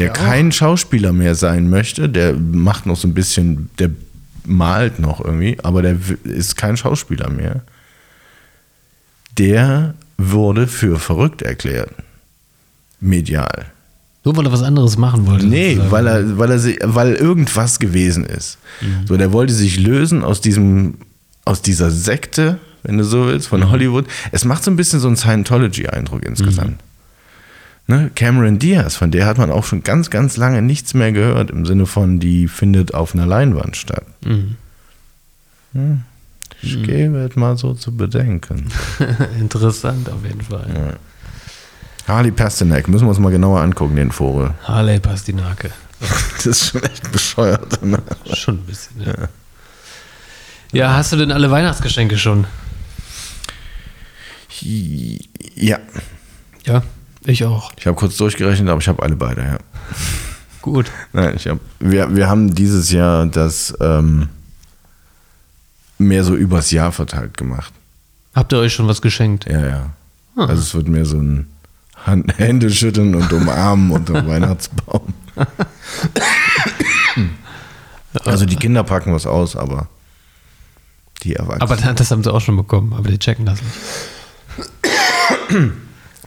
der kein Schauspieler mehr sein möchte, der macht noch so ein bisschen, der malt noch irgendwie, aber der ist kein Schauspieler mehr. Der wurde für verrückt erklärt. Medial.
Nur weil er was anderes machen wollte.
Nee,
sozusagen.
weil er, weil er weil irgendwas gewesen ist. So, der wollte sich lösen aus diesem, aus dieser Sekte, wenn du so willst, von Hollywood. Es macht so ein bisschen so einen Scientology-Eindruck insgesamt. Ne? Cameron Diaz, von der hat man auch schon ganz, ganz lange nichts mehr gehört, im Sinne von, die findet auf einer Leinwand statt.
Mhm.
Hm. Ich gebe es mal so zu bedenken.
Interessant auf jeden Fall.
Harley Pasternak, müssen wir uns mal genauer angucken, den Vogel.
Harley Pastinake.
Das ist schon echt bescheuert. Ne?
Schon ein bisschen, ja. Ja, hast du denn alle Weihnachtsgeschenke schon?
Ja,
Ja, ich auch.
ich habe kurz durchgerechnet, aber ich habe alle beide, ja.
Gut.
Nein, ich hab, wir, wir haben dieses Jahr das ähm, mehr so übers Jahr verteilt gemacht.
Habt ihr euch schon was geschenkt?
Ja, ja. Also es wird mehr so ein Hand, Hände schütteln und umarmen unter Weihnachtsbaum. also die Kinder packen was aus, aber die Erwachsenen.
Aber da- das haben sie auch schon bekommen, aber die checken das nicht.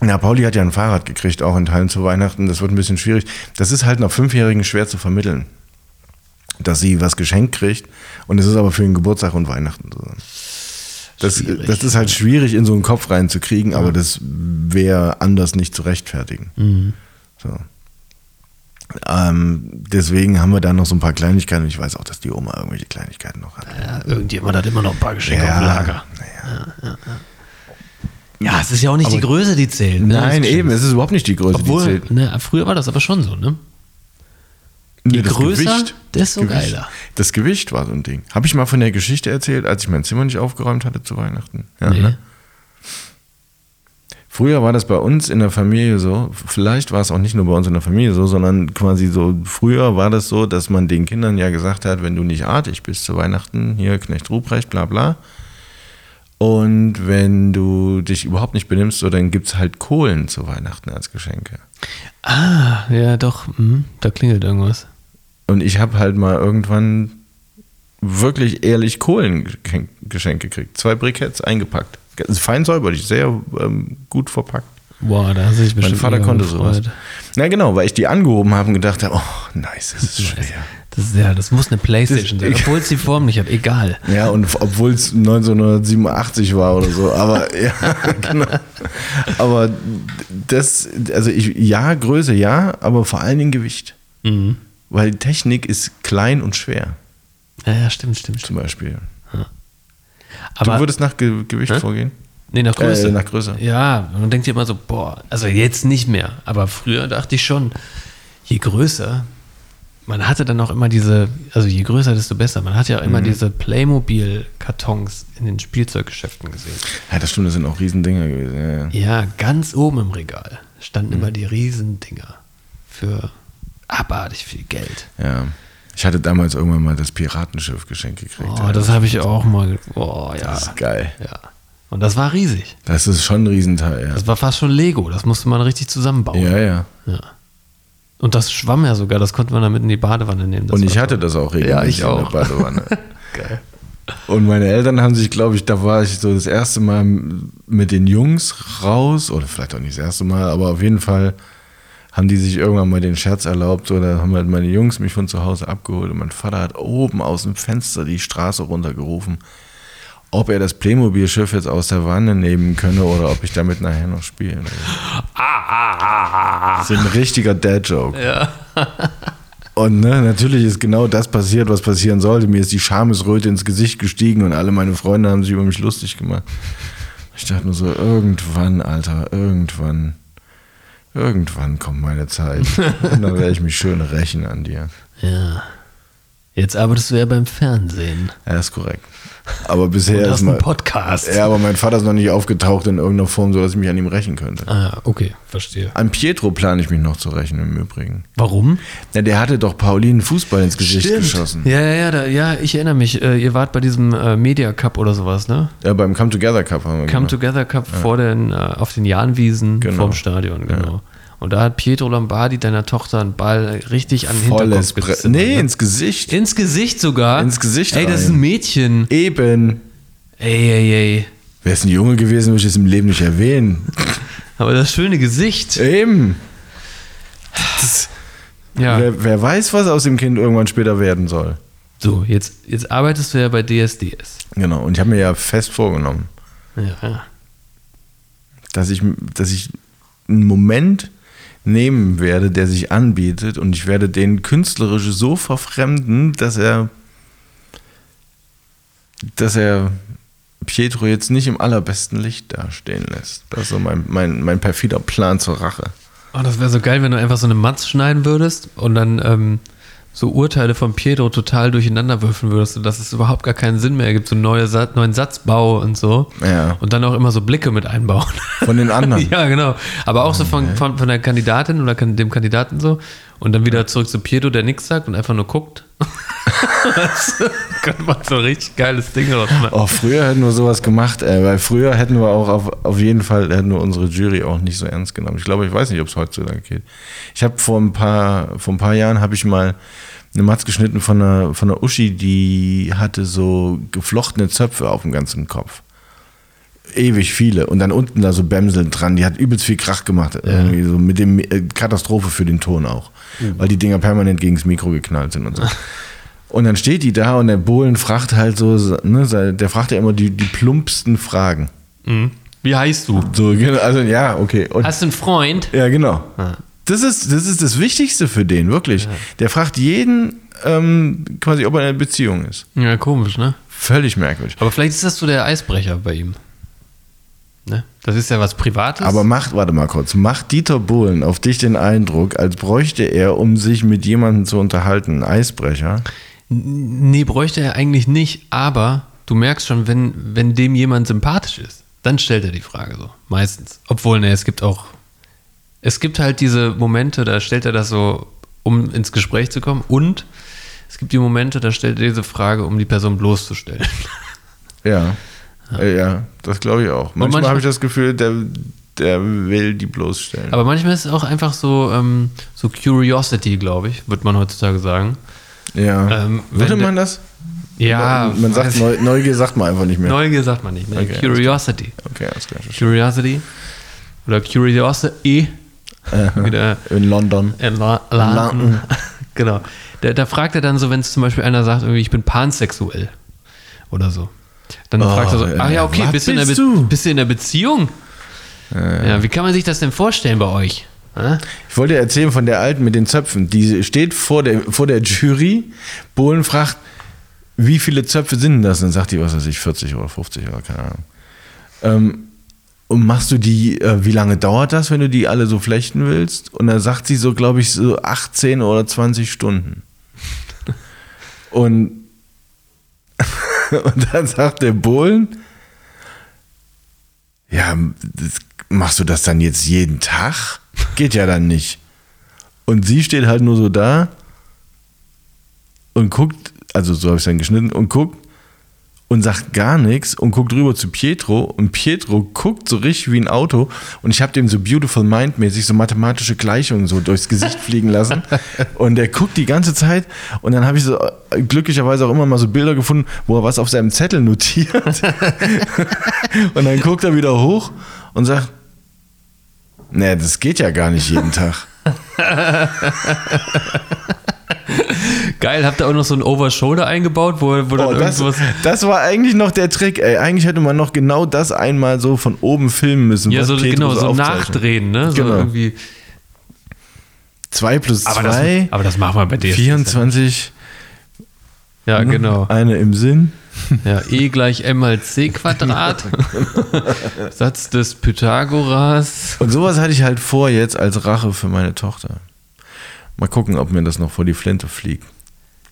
Na, Pauli hat ja ein Fahrrad gekriegt, auch in Teilen zu Weihnachten. Das wird ein bisschen schwierig. Das ist halt nach Fünfjährigen schwer zu vermitteln, dass sie was geschenkt kriegt. Und es ist aber für den Geburtstag und Weihnachten so. Das, das ist halt schwierig in so einen Kopf reinzukriegen, aber das wäre anders nicht zu rechtfertigen.
Mhm.
So. Ähm, deswegen haben wir da noch so ein paar Kleinigkeiten. Und ich weiß auch, dass die Oma irgendwelche Kleinigkeiten noch hat.
Ja, irgendjemand hat immer noch ein paar Geschenke
Ja,
auf dem Lager.
naja.
Ja, es ist ja auch nicht die Größe, die zählt. Ne?
Nein, eben, es ist überhaupt nicht die Größe, die
Obwohl,
zählt.
ne, früher war das aber schon so, ne?
Nee,
Je
das
größer,
Gewicht,
desto
das Gewicht,
geiler.
Das Gewicht war so ein Ding. Habe ich mal von der Geschichte erzählt, als ich mein Zimmer nicht aufgeräumt hatte zu Weihnachten? Ja,
Nee.
ne? Früher war das bei uns in der Familie so, vielleicht war es auch nicht nur bei uns in der Familie so, sondern quasi so, früher war das so, dass man den Kindern ja gesagt hat, wenn du nicht artig bist zu Weihnachten, hier Knecht Ruprecht, bla bla. Und wenn du dich überhaupt nicht benimmst, so, dann gibt es halt Kohlen zu Weihnachten als Geschenke.
Ah, ja, doch. Mhm, da klingelt irgendwas.
Und ich habe halt mal irgendwann wirklich ehrlich Kohlengeschenk gekriegt. Zwei Briketts eingepackt. Fein säuberlich, sehr ähm, gut verpackt.
Boah, da hast du dich bestimmt
Mein Vater konnte
gefreut.
sowas. Na genau, weil ich die angehoben habe und gedacht habe, oh, nice, das ist schwer.
Das, ja, das muss eine Playstation sein, obwohl es die Form nicht hat. Egal.
Ja, und obwohl es 1987 war oder so, aber ja, genau. Aber das, also ich, ja, Größe ja, aber vor allen Dingen Gewicht.
Mhm.
Weil Technik ist klein und schwer,
Ja, ja, stimmt, stimmt,
zum. Beispiel.
Aber
du würdest nach Ge Gewicht
Hä?
vorgehen?
nee, nach Größe.
Äh, nach Größe.
Ja, man denkt immer so, boah, also jetzt nicht mehr. Aber früher dachte ich schon, je größer, man hatte dann auch immer diese, also je größer, desto besser. Man hat ja auch immer
Mhm.
diese Playmobil-Kartons in den Spielzeuggeschäften gesehen.
Ja, das stimmt, das sind auch Riesendinger gewesen. Ja, ja.
Ja, ganz oben im Regal standen
Mhm.
immer die Riesendinger für abartig viel Geld.
ja. Ich hatte damals irgendwann mal das Piratenschiff geschenkt gekriegt.
Oh,
ja.
das habe ich auch mal. Oh, ja.
das ist geil.
ja. Und das war riesig.
Das ist schon ein Riesenteil, ja.
Das war fast schon Lego. Das musste man richtig zusammenbauen.
Ja, ja.
Ja. Und das schwamm ja sogar. Das konnte man dann mit in die Badewanne nehmen.
Und ich hatte das auch regelmäßig
Ja, ich
in
auch.
der Badewanne.
Geil.
Und meine Eltern haben sich, glaube ich, da war ich so das erste Mal mit den Jungs raus, oder vielleicht auch nicht das erste Mal, aber auf jeden Fall haben die sich irgendwann mal den Scherz erlaubt, oder haben halt meine Jungs mich von zu Hause abgeholt und mein Vater hat oben aus dem Fenster die Straße runtergerufen, ob er das Playmobil-Schiff jetzt aus der Wanne nehmen könne oder ob ich damit nachher noch spielen will. Das ist ein richtiger Dad-Joke.
Ja.
Und ne, natürlich ist genau das passiert, was passieren sollte. Mir ist die Schamesröte ins Gesicht gestiegen und alle meine Freunde haben sich über mich lustig gemacht. Ich dachte nur so, irgendwann, Alter, irgendwann, irgendwann kommt meine Zeit. Und dann werde ich mich schön rächen an dir.
ja. Jetzt arbeitest du ja beim Fernsehen.
Ja, ist korrekt. Aber bisher ist
einen Podcast.
Ja, aber mein Vater ist noch nicht aufgetaucht in irgendeiner Form, sodass ich mich an ihm rächen könnte.
Ah, okay, verstehe.
An Pietro plane ich mich noch zu rächen im Übrigen.
Warum?
Ja, der hatte doch Pauline Fußball ins Gesicht geschossen.
Ja, ja, ja, da, ja, ich erinnere mich. Äh, ihr wart bei diesem äh, Media Cup oder sowas, ne?
Ja, beim Come Together Cup haben wir
Come
gemacht.
Together Cup vor den, äh, auf den Jahnwiesen
Genau.
vorm Stadion, genau. Und da hat Pietro Lombardi deiner Tochter einen Ball richtig an den
Volles
Hinterkopf gezimmert,
Nee,
ne?
ins Gesicht.
Ins Gesicht sogar.
Ins Gesicht
Ey, das ist ein Mädchen.
Eben.
Ey, ey, ey.
Wäre es ein Junge gewesen, würde ich es im Leben nicht erwähnen.
Aber das schöne Gesicht.
Eben. Das,
Ja.
wer, wer weiß, was aus dem Kind irgendwann später werden soll.
So, jetzt, jetzt arbeitest du ja bei DSDS.
Genau. Und ich habe mir ja fest vorgenommen,
Ja.
dass ich, dass ich einen Moment nehmen werde, der sich anbietet und ich werde den künstlerisch so verfremden, dass er, dass er Pietro jetzt nicht im allerbesten Licht dastehen lässt. Das ist so mein, mein, mein perfider Plan zur Rache.
Oh, das wäre so geil, wenn du einfach so eine Matz schneiden würdest und dann ähm, so Urteile von Pietro total durcheinander würfeln würdest, sodass es überhaupt gar keinen Sinn mehr ergibt, so neue Sat neuen Satzbau und so.
Ja.
Und dann auch immer so Blicke mit einbauen.
Von den anderen.
ja, genau. Aber auch so von, von, von der Kandidatin oder dem Kandidaten so. Und dann wieder zurück zu Pietro, der nichts sagt und einfach nur guckt. das könnte man so ein richtig geiles Ding machen.
Oh, früher hätten wir sowas gemacht, äh, weil früher hätten wir auch auf, auf jeden Fall, hätten wir unsere Jury auch nicht so ernst genommen. Ich glaube, ich weiß nicht, ob es heutzutage geht. Ich habe vor ein paar, vor ein paar Jahren habe ich mal eine Matz geschnitten von einer, von einer Uschi, die hatte so geflochtene Zöpfe auf dem ganzen Kopf. Ewig viele. Und dann unten da so Bämseln dran. Die hat übelst viel Krach gemacht. Irgendwie so mit dem äh, Katastrophe für den Ton auch. Weil die Dinger permanent gegen das Mikro geknallt sind und so. Und dann steht die da und der Bohlen fragt halt so, ne, der fragt ja immer die, die plumpsten Fragen.
Mhm. Wie heißt du?
So, genau, also ja, okay. Und,
Hast du einen Freund?
ja, genau. Das ist, das ist das Wichtigste für den, wirklich. Der fragt jeden ähm, quasi, ob er in einer Beziehung ist.
Ja, komisch, ne?
Völlig merkwürdig.
Aber vielleicht ist das so der Eisbrecher bei ihm. Das ist ja was Privates.
Aber macht, warte mal kurz, macht Dieter Bohlen auf dich den Eindruck, als bräuchte er, um sich mit jemandem zu unterhalten, einen Eisbrecher?
nee, bräuchte er eigentlich nicht. Aber du merkst schon, wenn, wenn dem jemand sympathisch ist, dann stellt er die Frage so. Meistens. Obwohl, ne, es gibt auch. Es gibt halt diese Momente, da stellt er das so, um ins Gespräch zu kommen. Und es gibt die Momente, da stellt er diese Frage, um die Person bloßzustellen.
Ja. Äh, Ja, das glaube ich auch. Manchmal,
manchmal-
habe ich das Gefühl, der, der will die bloßstellen.
Aber manchmal ist es auch einfach so, ähm, so Curiosity, glaube ich, wird man heutzutage sagen.
ja.
ähm,
Würde man das?
Ja,
Man sagt,
weiß-
Neu, Neugier sagt man einfach nicht mehr.
Neugier sagt man nicht mehr.
Okay,
Curiosity.
Okay, alles klar.
Curiosity. Oder Curiosity. Wieder
In London.
in La London. genau. Da, da fragt er dann so, wenn es zum Beispiel einer sagt, irgendwie, ich bin pansexuell. Oder so. Dann
Oh,
fragt er so, ach ja, okay,
Was
bist du, in der
bist du?
bist du in der Beziehung? Ja, wie kann man sich das denn vorstellen bei euch?
Ich wollte erzählen von der Alten mit den Zöpfen. Die steht vor der, vor der Jury. Bohlen fragt, wie viele Zöpfe sind das? Und dann sagt die, was weiß ich, 40 oder 50 oder keine Ahnung. Ähm, und machst du die, äh, wie lange dauert das, wenn du die alle so flechten willst? Und dann sagt sie so, glaube ich, so 18 oder 20 Stunden. Und, und dann sagt der Bohlen, ja, machst du das dann jetzt jeden Tag? Geht ja dann nicht. Und sie steht halt nur so da und guckt, also so habe ich es dann geschnitten, und guckt und sagt gar nichts und guckt rüber zu Pietro und Pietro guckt so richtig wie ein Auto und ich habe dem so Beautiful Mind mäßig so mathematische Gleichungen so durchs Gesicht fliegen lassen und er guckt die ganze Zeit und dann habe ich so äh, glücklicherweise auch immer mal so Bilder gefunden, wo er was auf seinem Zettel notiert und dann guckt er wieder hoch und sagt, nee, das geht ja gar nicht jeden Tag.
Geil, habt ihr auch noch so ein Overshoulder eingebaut, wo, wo dann
Oh, das,
irgendwas.
das war eigentlich noch der Trick, ey. Eigentlich hätte man noch genau das einmal so von oben filmen müssen.
Ja,
was
so,
Petro
genau, so nachdrehen, ne? So
Genau.
irgendwie.
2 plus
Aber das,
2,
aber das machen wir bei dir.
24,
Ja, genau.
eine im Sinn.
Ja, E gleich M mal C Quadrat. Satz des Pythagoras.
Und sowas hatte ich halt vor jetzt als Rache für meine Tochter. Mal gucken, ob mir das noch vor die Flinte fliegt.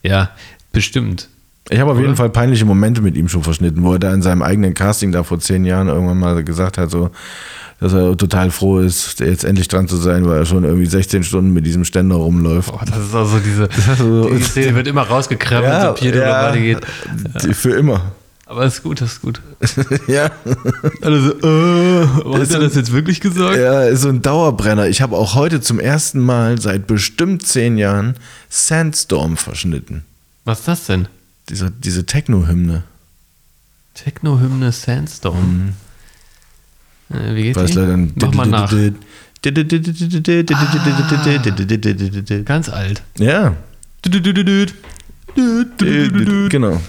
Ja, bestimmt.
Ich habe auf
Oder?
jeden Fall peinliche Momente mit ihm schon verschnitten, wo er da in seinem eigenen Casting da vor zehn Jahren irgendwann mal gesagt hat, so, dass er total froh ist, jetzt endlich dran zu sein, weil er schon irgendwie 16 Stunden mit diesem Ständer rumläuft.
Oh, das ist auch so diese.
so-
Die Szene wird immer rausgekramt, wenn so Pietro ja, weitergeht.
Die- Für immer.
Aber ist gut, das ist gut.
ja.
Also, äh, hat er das jetzt wirklich gesagt?
Ja, ist so ein Dauerbrenner. Ich habe auch heute zum ersten Mal seit bestimmt zehn Jahren Sandstorm verschnitten.
Was ist das denn?
Diese, diese Techno-Hymne.
Techno-Hymne Sandstorm. Äh, wie geht's?
Weiß leider.
Mach mal nach. Ganz alt.
Ja, genau.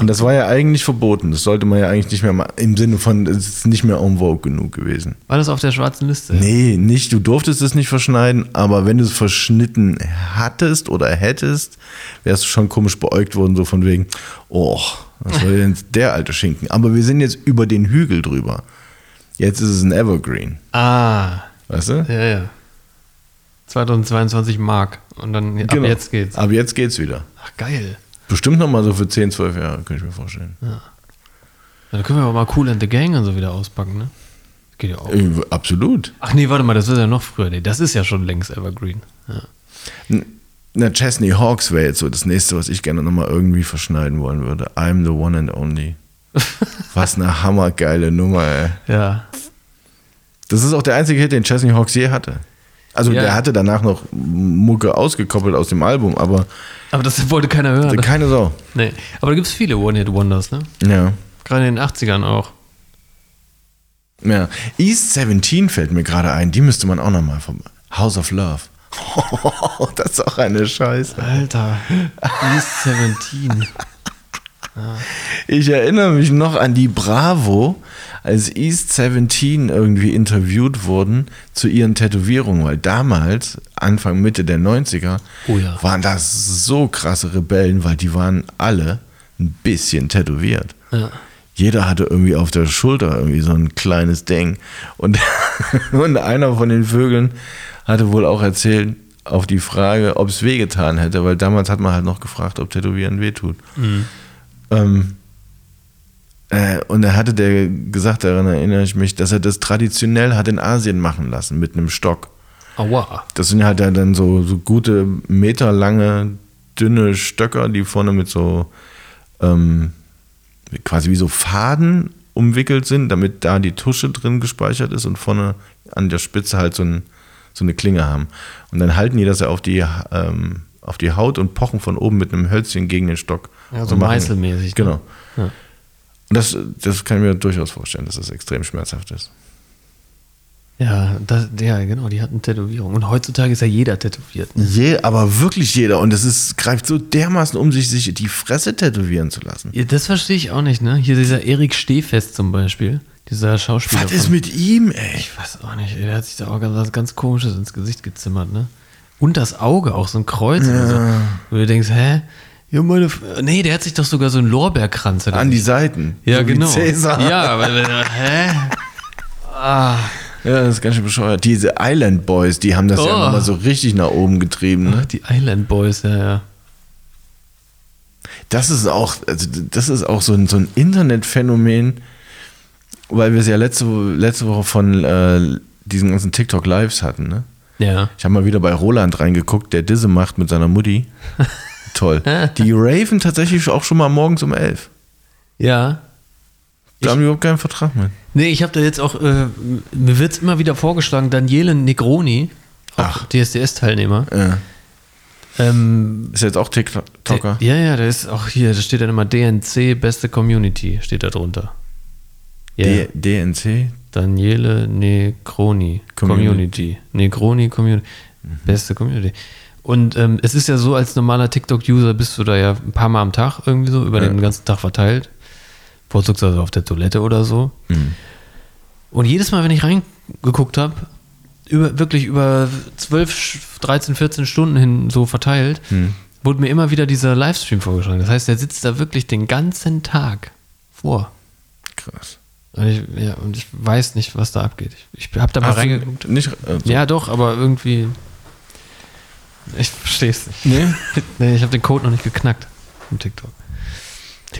Und das war ja eigentlich verboten. Das sollte man ja eigentlich nicht mehr machen. Im Sinne von, es ist nicht mehr en vogue genug gewesen.
War das auf der schwarzen Liste?
Nee, nicht, du durftest es nicht verschneiden, aber wenn du es verschnitten hattest oder hättest, wärst du schon komisch beäugt worden, so von wegen, oh, was soll denn der alte Schinken? Aber wir sind jetzt über den Hügel drüber. Jetzt ist es ein Evergreen,
Ah,
weißt du?
ja, ja. 2022 Mark. Und dann ab
Genau.
jetzt geht's.
Aber jetzt geht's wieder.
Ach, geil.
Bestimmt noch mal so für 10, 12 Jahre, könnte ich mir vorstellen.
Ja, dann können wir aber mal Cool and the Gang und so wieder auspacken, ne? Geht ja auch.
Äh, Absolut.
Ach nee, warte mal, das ist ja noch früher. Nee, das ist ja schon längst Evergreen. Ja.
Na, Chesney Hawks wäre jetzt so das nächste, was ich gerne noch mal irgendwie verschneiden wollen würde. I'm the one and only. Was eine hammergeile Nummer, ey.
ja.
Das ist auch der einzige Hit, den Chesney Hawks je hatte. Also
Ja.
der hatte danach noch Mucke ausgekoppelt aus dem Album, aber
Aber das wollte keiner hören.
keine Sau.
Nee. Aber da gibt es viele One-Hit-Wonders, ne?
Ja.
Gerade in den 80ern auch.
ja. East 17 fällt mir gerade ein, die müsste man auch noch mal vom House of Love. das ist auch eine Scheiße.
Alter. East 17.
Ich erinnere mich noch an die Bravo, als East 17 irgendwie interviewt wurden zu ihren Tätowierungen, weil damals, Anfang, Mitte der 90er,
Oh ja.
waren das so krasse Rebellen, weil die waren alle ein bisschen tätowiert.
Ja.
Jeder hatte irgendwie auf der Schulter irgendwie so ein kleines Ding. Und, und einer von den Vögeln hatte wohl auch erzählt, auf die Frage, ob es wehgetan hätte, weil damals hat man halt noch gefragt, ob Tätowieren wehtut. Ähm, äh, und da hatte der gesagt, daran erinnere ich mich, dass er das traditionell hat in Asien machen lassen mit einem Stock.
Aua.
Das sind halt dann so, so gute meterlange, dünne Stöcker, die vorne mit so ähm, quasi wie so Faden umwickelt sind, damit da die Tusche drin gespeichert ist und vorne an der Spitze halt so, ein, so eine Klinge haben. Und dann halten die das ja auf die, ähm, auf die Haut und pochen von oben mit einem Hölzchen gegen den Stock.
Ja, so meißelmäßig, ne?
Genau.
Ja.
Und das, das kann ich mir durchaus vorstellen, dass das extrem schmerzhaft ist.
Ja, das, ja, genau, die hatten Tätowierung. Und heutzutage ist ja jeder tätowiert. ne?
Je, aber wirklich jeder. Und es ist, greift so dermaßen um sich, sich die Fresse tätowieren zu lassen.
Ja, das verstehe ich auch nicht, ne? Hier dieser Erik Stehfest zum Beispiel. Dieser Schauspieler.
Was ist
von-
mit ihm, ey?
Ich weiß auch nicht, der hat sich da auch ganz, was ganz Komisches ins Gesicht gezimmert, ne? Und das Auge, auch so ein Kreuz oder so. Wo du denkst, hä? Ja, meine. F nee, der hat sich doch sogar so einen Lorbeerkranz. er
An die Seiten.
Ja,
so wie
genau.
Cäsar.
Ja, aber. Hä? Ah.
Ja, das ist ganz schön bescheuert. Diese Island Boys, die haben das ja
Oh.
nochmal so richtig nach oben getrieben. Ne?
Die Island Boys, ja, ja.
Das ist auch, also das ist auch so ein, so ein Internetphänomen, weil wir es ja letzte, letzte Woche von äh, diesen ganzen TikTok-Lives hatten. Ne?
Ja.
Ich habe mal wieder bei Roland reingeguckt, der Disse macht mit seiner Mutti. Toll. Die raven tatsächlich auch schon mal morgens um elf.
Ja.
Da haben die überhaupt keinen Vertrag mehr.
Nee, ich habe da jetzt auch, äh, mir wird immer wieder vorgeschlagen, Daniele Negroni, auch
Ach.
DSDS-Teilnehmer.
Ja.
Ähm,
Ist jetzt auch TikToker.
ja, ja, der ist auch hier, da steht dann immer DNC, beste Community, steht da drunter. Ja,
D- DNC.
Daniele Negroni
Community.
Community. Negroni Community.
Mhm.
Beste Community. Und ähm, es ist ja so, als normaler TikTok-User bist du da ja ein paar Mal am Tag irgendwie so, über
Ja.
den ganzen Tag verteilt. Vorzugsweise auf der Toilette oder so.
Mhm.
Und jedes Mal, wenn ich reingeguckt habe, über, wirklich über 12, 13, 14 Stunden hin so verteilt,
Mhm.
wurde mir immer wieder dieser Livestream vorgeschlagen. Das heißt, er sitzt da wirklich den ganzen Tag vor.
Krass.
Und ich, ja, und ich weiß nicht, was da abgeht. Ich, ich habe da mal reingeguckt.
Nicht, äh, so.
Ja, doch, aber irgendwie. Ich verstehe es nicht.
Nee?
Nee, ich habe den Code noch nicht geknackt im TikTok.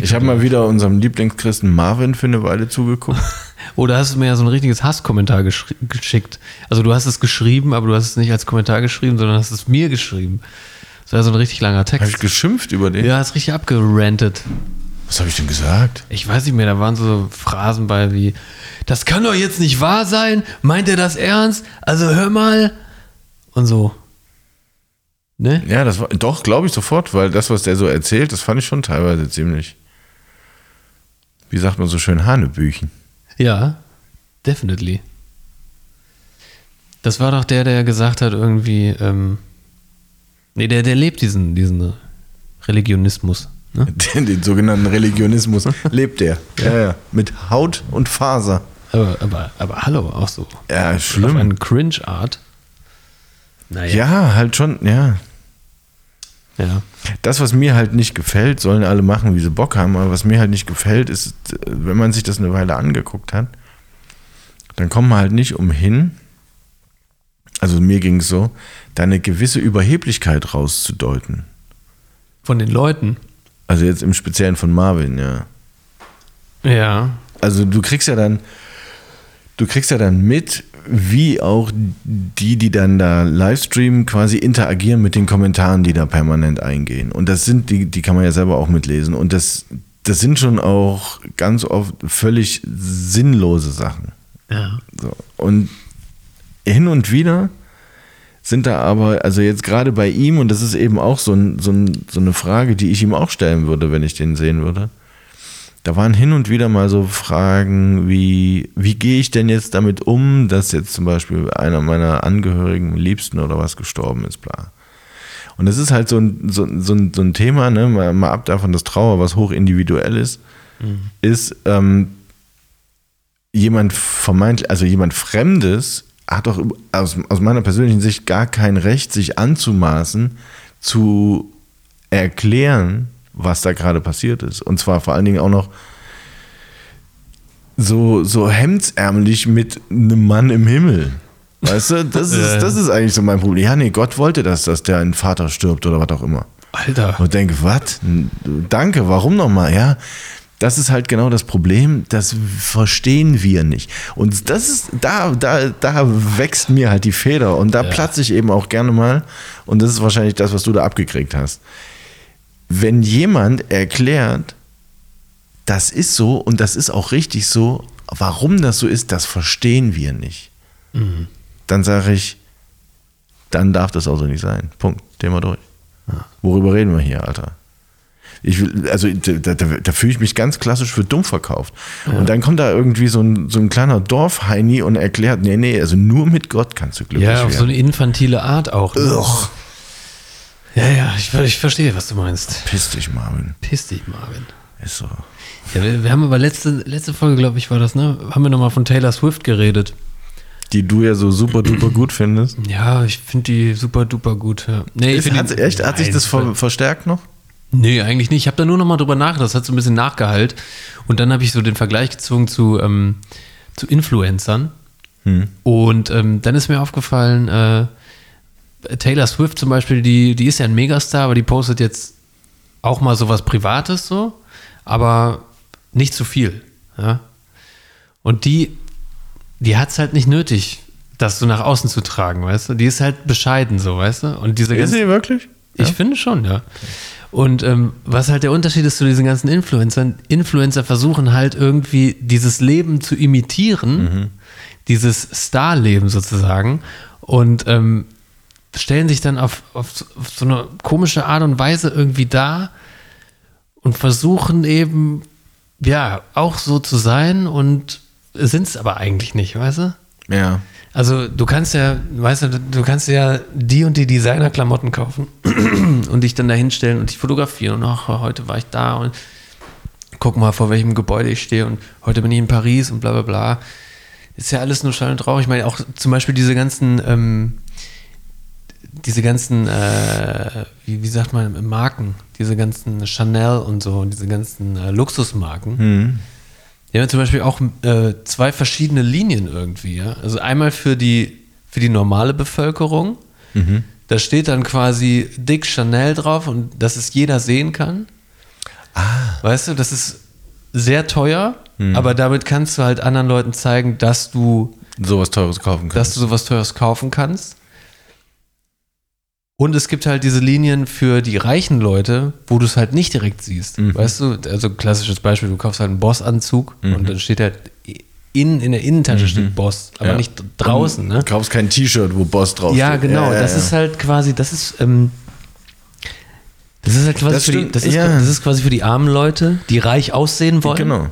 Ich habe mal wieder unserem Lieblingschristen Marvin für eine Weile zugeguckt.
Oder hast du mir ja so ein richtiges Hasskommentar geschickt? Also du hast es geschrieben, aber du hast es nicht als Kommentar geschrieben, sondern hast es mir geschrieben. Das war so ein richtig langer
Habe ich
Text.
geschimpft über den?
Ja, hast richtig abgerantet.
Was habe ich denn gesagt?
Ich weiß nicht mehr, da waren so Phrasen bei wie, das kann doch jetzt nicht wahr sein, meint er das ernst? Also hör mal. Und so. Ne?
Ja, das war doch, glaube ich sofort, weil das, was der so erzählt, das fand ich schon teilweise ziemlich, wie sagt man so schön, Hanebüchen.
Ja, definitely. Das war doch der, der gesagt hat, irgendwie, ähm, nee, der, der lebt diesen, diesen Religionismus. Ne?
Den, den sogenannten Religionismus lebt er. Ja, ja. Mit Haut und Faser.
Aber, aber, aber hallo, auch so.
Ja,
Auf
schlimm.
eine Cringe-Art. Naja.
Ja, halt schon, ja.
ja.
Das, was mir halt nicht gefällt, sollen alle machen, wie sie Bock haben, aber was mir halt nicht gefällt, ist, wenn man sich das eine Weile angeguckt hat, dann kommt man halt nicht umhin, also mir ging es so, da eine gewisse Überheblichkeit rauszudeuten.
Von den Leuten.
Also jetzt im Speziellen von Marvin, ja.
Ja.
Also du kriegst ja dann, du kriegst ja dann mit, wie auch die, die dann da livestreamen, quasi interagieren mit den Kommentaren, die da permanent eingehen. Und das sind, die, die kann man ja selber auch mitlesen. Und das, das sind schon auch ganz oft völlig sinnlose Sachen.
Ja.
So. Und hin und wieder sind da aber, also jetzt gerade bei ihm, und das ist eben auch so, ein, so, ein, so eine Frage, die ich ihm auch stellen würde, wenn ich den sehen würde. Da waren hin und wieder mal so Fragen wie, wie gehe ich denn jetzt damit um, dass jetzt zum Beispiel einer meiner Angehörigen, Liebsten oder was gestorben ist, bla. Und das ist halt so ein, so, so ein, so ein Thema, ne, mal, mal ab davon, dass Trauer was hoch individuell ist, ist, ähm, jemand vermeintlich, also jemand Fremdes hat doch aus, aus meiner persönlichen Sicht gar kein Recht, sich anzumaßen, zu erklären, was da gerade passiert ist. Und zwar vor allen Dingen auch noch so, so hemdsärmlich mit einem Mann im Himmel. Weißt du, das ist, das ist eigentlich so mein Problem. Ja, nee, Gott wollte das, dass der ein Vater stirbt oder was auch immer.
Alter.
Und denke, was? Danke, warum nochmal? Ja, das ist halt genau das Problem, das verstehen wir nicht. Und das ist, da, da, da wächst mir halt die Feder und da platze ich eben auch gerne mal. Und das ist wahrscheinlich das, was du da abgekriegt hast. Wenn jemand erklärt, das ist so und das ist auch richtig so, warum das so ist, das verstehen wir nicht. Dann sage ich, dann darf das auch so nicht sein. Punkt. Thema durch. Worüber reden wir hier, Alter? Ich will, also da, da, da fühle ich mich ganz klassisch für dumm verkauft. Und dann kommt da irgendwie so ein, so ein kleiner Dorfheini und erklärt, nee, nee, also nur mit Gott kannst du glücklich
Ja, auf so
werden.
eine infantile Art auch. Ne?
Ugh.
Ja, ja, ich, ich verstehe, was du meinst.
Piss dich, Marvin.
Piss dich, Marvin.
Ist so.
Ja, wir, wir haben aber letzte, letzte Folge, glaube ich, war das, ne? Haben wir nochmal von Taylor Swift geredet.
Die du ja so super duper gut findest.
Ja, ich finde die super duper gut. Ja. Nee, ich
Ist, hat,
die-
echt, hat sich das ver, verstärkt noch?
Nee, eigentlich nicht. Ich habe da nur noch mal drüber nachgedacht. Das hat so ein bisschen nachgehalt. Und dann habe ich so den Vergleich gezogen zu, ähm, zu Influencern. Und ähm, dann ist mir aufgefallen, äh, Taylor Swift zum Beispiel, die, die ist ja ein Megastar, aber die postet jetzt auch mal sowas Privates so, aber nicht zu viel. Ja? Und die, die hat es halt nicht nötig, das so nach außen zu tragen, weißt du? Die ist halt bescheiden so, weißt du? Und diese
Ist sie wirklich?
ich finde schon, ja. Und ähm, was halt der Unterschied ist zu diesen ganzen Influencern, Influencer versuchen halt irgendwie dieses Leben zu imitieren, dieses Starleben sozusagen und ähm, stellen sich dann auf, auf, auf so eine komische Art und Weise irgendwie dar und versuchen eben, ja, auch so zu sein und sind es aber eigentlich nicht, weißt du?
Ja.
Also du kannst ja, weißt du, du kannst ja die und die Designerklamotten kaufen und dich dann da hinstellen und dich fotografieren und ach, heute war ich da und guck mal, vor welchem Gebäude ich stehe und heute bin ich in Paris und bla bla bla. Ist ja alles nur schall und traurig. Ich meine auch zum Beispiel diese ganzen, ähm, diese ganzen, äh, wie, wie sagt man, Marken, diese ganzen Chanel und so diese ganzen äh, Luxusmarken. Die haben zum Beispiel auch äh, zwei verschiedene Linien irgendwie. Ja? Also einmal für die, für die normale Bevölkerung. Da steht dann quasi dick Chanel drauf und dass es jeder sehen kann. Weißt du, das ist sehr teuer, aber damit kannst du halt anderen Leuten zeigen, dass du,
Sowas Teures kaufen kann.
dass du sowas Teures kaufen kannst. Und es gibt halt diese Linien für die reichen Leute, wo du es halt nicht direkt siehst. Weißt du, also klassisches Beispiel, du kaufst halt einen Boss-Anzug und dann steht halt in, in der Innentasche steht Boss, aber
Ja.
nicht draußen, ne?
Du kaufst kein T-Shirt, wo Boss drauf
Ja,
steht.
genau.
ja,
das
ja.
ist halt quasi, das ist, ähm, das ist halt quasi
Das
für die, das ist, das ist quasi für die armen Leute, die reich aussehen wollen.
Genau.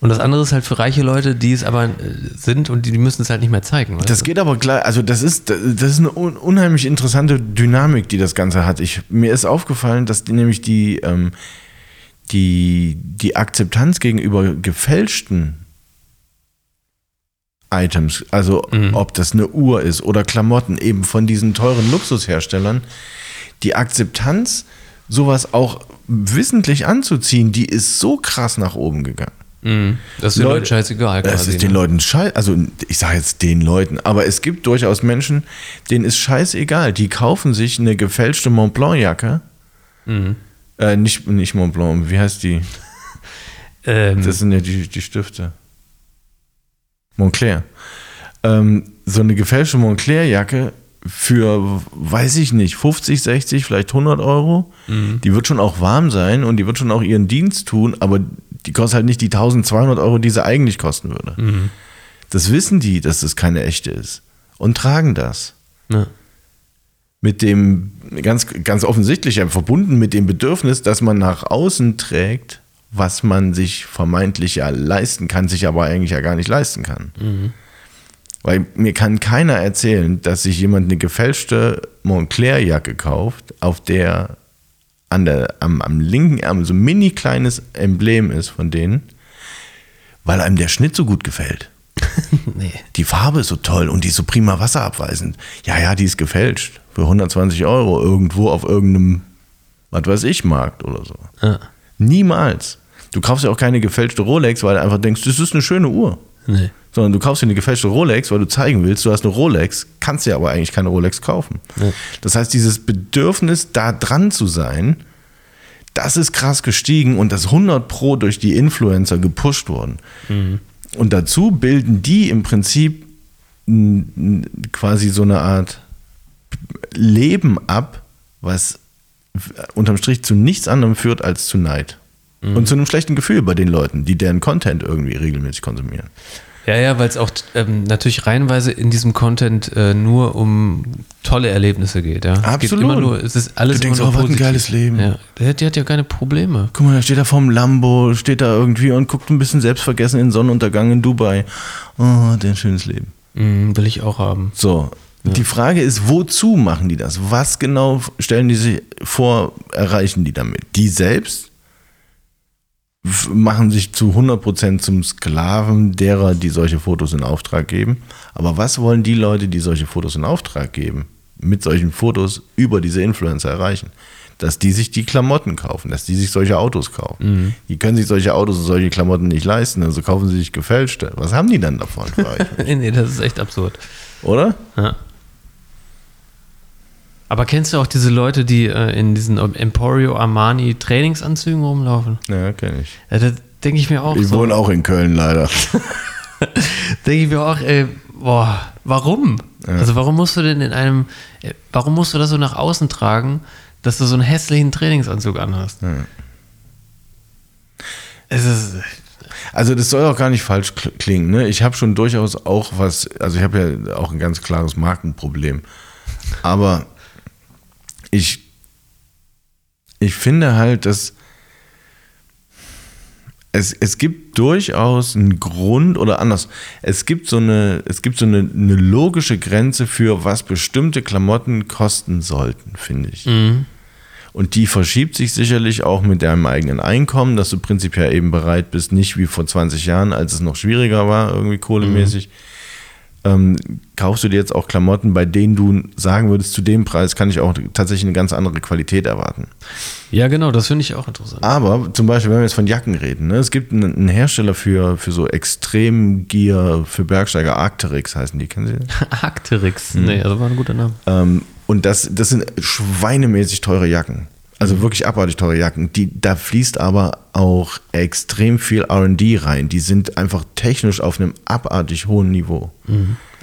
Und das andere ist halt für reiche Leute, die es aber äh, sind und die, die müssen es halt nicht mehr zeigen. weißt
Das geht aber gleich, also das ist, das ist eine un unheimlich interessante Dynamik, die das Ganze hat. Ich, mir ist aufgefallen, dass die, nämlich die, ähm, die, die Akzeptanz gegenüber gefälschten Items, also ob das eine Uhr ist oder Klamotten, eben von diesen teuren Luxusherstellern, die Akzeptanz, sowas auch wissentlich anzuziehen, die ist so krass nach oben gegangen.
Mhm. Das ist den
Leute-
Leuten scheißegal. Quasi,
ist den
ne?
Leuten scheiße, also ich sage jetzt den Leuten, aber es gibt durchaus Menschen, denen ist scheißegal. Die kaufen sich eine gefälschte Montblanc-Jacke.
Mhm.
Äh, nicht, nicht Montblanc, wie heißt die?
Ähm,
Das sind ja die, die Stifte. Montclair. Ähm, so eine gefälschte Montclair-Jacke für, weiß ich nicht, 50, 60, vielleicht 100 Euro. Die wird schon auch warm sein und die wird schon auch ihren Dienst tun, aber die kostet halt nicht die 1200 Euro, die sie eigentlich kosten würde. Das wissen die, dass das keine echte ist und tragen das.
ne.
Mit dem, ganz, ganz offensichtlich, ja, verbunden mit dem Bedürfnis, dass man nach außen trägt, was man sich vermeintlich ja leisten kann, sich aber eigentlich ja gar nicht leisten kann. Weil mir kann keiner erzählen, dass sich jemand eine gefälschte Montclair-Jacke kauft, auf der an der, am, am linken Ärmel so ein mini kleines Emblem ist von denen, weil einem der Schnitt so gut gefällt.
Nee.
Die Farbe ist so toll und die ist so prima wasserabweisend. Ja, ja, die ist gefälscht. Für 120 Euro irgendwo auf irgendeinem, was weiß ich, Markt oder so.
Ja.
Niemals. Du kaufst ja auch keine gefälschte Rolex, weil du einfach denkst, das ist eine schöne Uhr.
Nee.
Sondern du kaufst dir eine gefälschte Rolex, weil du zeigen willst, du hast eine Rolex, kannst dir aber eigentlich keine Rolex kaufen.
Ja.
Das heißt, dieses Bedürfnis, da dran zu sein, das ist krass gestiegen und das 100 Pro durch die Influencer gepusht worden. Und dazu bilden die im Prinzip quasi so eine Art Leben ab, was unterm Strich zu nichts anderem führt als zu Neid. Und zu einem schlechten Gefühl bei den Leuten, die deren Content irgendwie regelmäßig konsumieren.
Ja, ja, weil es auch ähm, natürlich reihenweise in diesem Content äh, nur um tolle Erlebnisse geht. Ja? Es
Absolut.
immer nur, es ist alles
Du denkst, oh, was ein geiles Leben.
Ja, der, die hat ja keine Probleme.
Guck mal, da steht er vorm Lambo, steht da irgendwie und guckt ein bisschen selbstvergessen in den Sonnenuntergang in Dubai. Oh, der ein schönes Leben.
Mhm, will ich auch haben.
So, die Frage ist, wozu machen die das? Was genau stellen die sich vor, erreichen die damit? Die selbst machen sich zu 100% zum Sklaven derer, die solche Fotos in Auftrag geben. Aber was wollen die Leute, die solche Fotos in Auftrag geben, mit solchen Fotos über diese Influencer erreichen. Dass die sich die Klamotten kaufen, dass die sich solche Autos kaufen. Die können sich solche Autos und solche Klamotten nicht leisten, also kaufen sie sich gefälschte. Was haben die dann davon?
nee, das ist echt absurd.
Oder?
Ja. Aber kennst du auch diese Leute, die äh, in diesen Emporio Armani Trainingsanzügen rumlaufen?
Ja, kenne ich.
Ja, da denke ich mir auch
Ich
so.
wohne auch in Köln leider.
Denke ich mir auch, ey, boah, warum? Also warum musst du denn in einem, äh, warum musst du das so nach außen tragen, dass du so einen hässlichen Trainingsanzug anhast? Es ist,
Also das soll auch gar nicht falsch kl- klingen. Ne? Ich habe schon durchaus auch was, also ich habe ja auch ein ganz klares Markenproblem. Aber ich, ich finde halt, dass es, es gibt durchaus einen Grund oder anders. Es gibt so eine, es gibt so eine, eine logische Grenze für, was bestimmte Klamotten kosten sollten, finde ich. Und die verschiebt sich sicherlich auch mit deinem eigenen Einkommen, dass du prinzipiell eben bereit bist, nicht wie vor 20 Jahren, als es noch schwieriger war, irgendwie kohlemäßig. Ähm, kaufst du dir jetzt auch Klamotten, bei denen du sagen würdest, zu dem Preis kann ich auch tatsächlich eine ganz andere Qualität erwarten.
ja, genau, das finde ich auch interessant.
Aber zum Beispiel, wenn wir jetzt von Jacken reden, ne, es gibt einen, einen Hersteller für, für so Extremgear für Bergsteiger, Arcteryx heißen die, kennen Sie?
Arcteryx, nee, also war ein guter Name.
Ähm, und das, das sind schweinemäßig teure Jacken. Also wirklich abartig teure Jacken. Die, da fließt aber auch extrem viel RD rein. Die sind einfach technisch auf einem abartig hohen Niveau.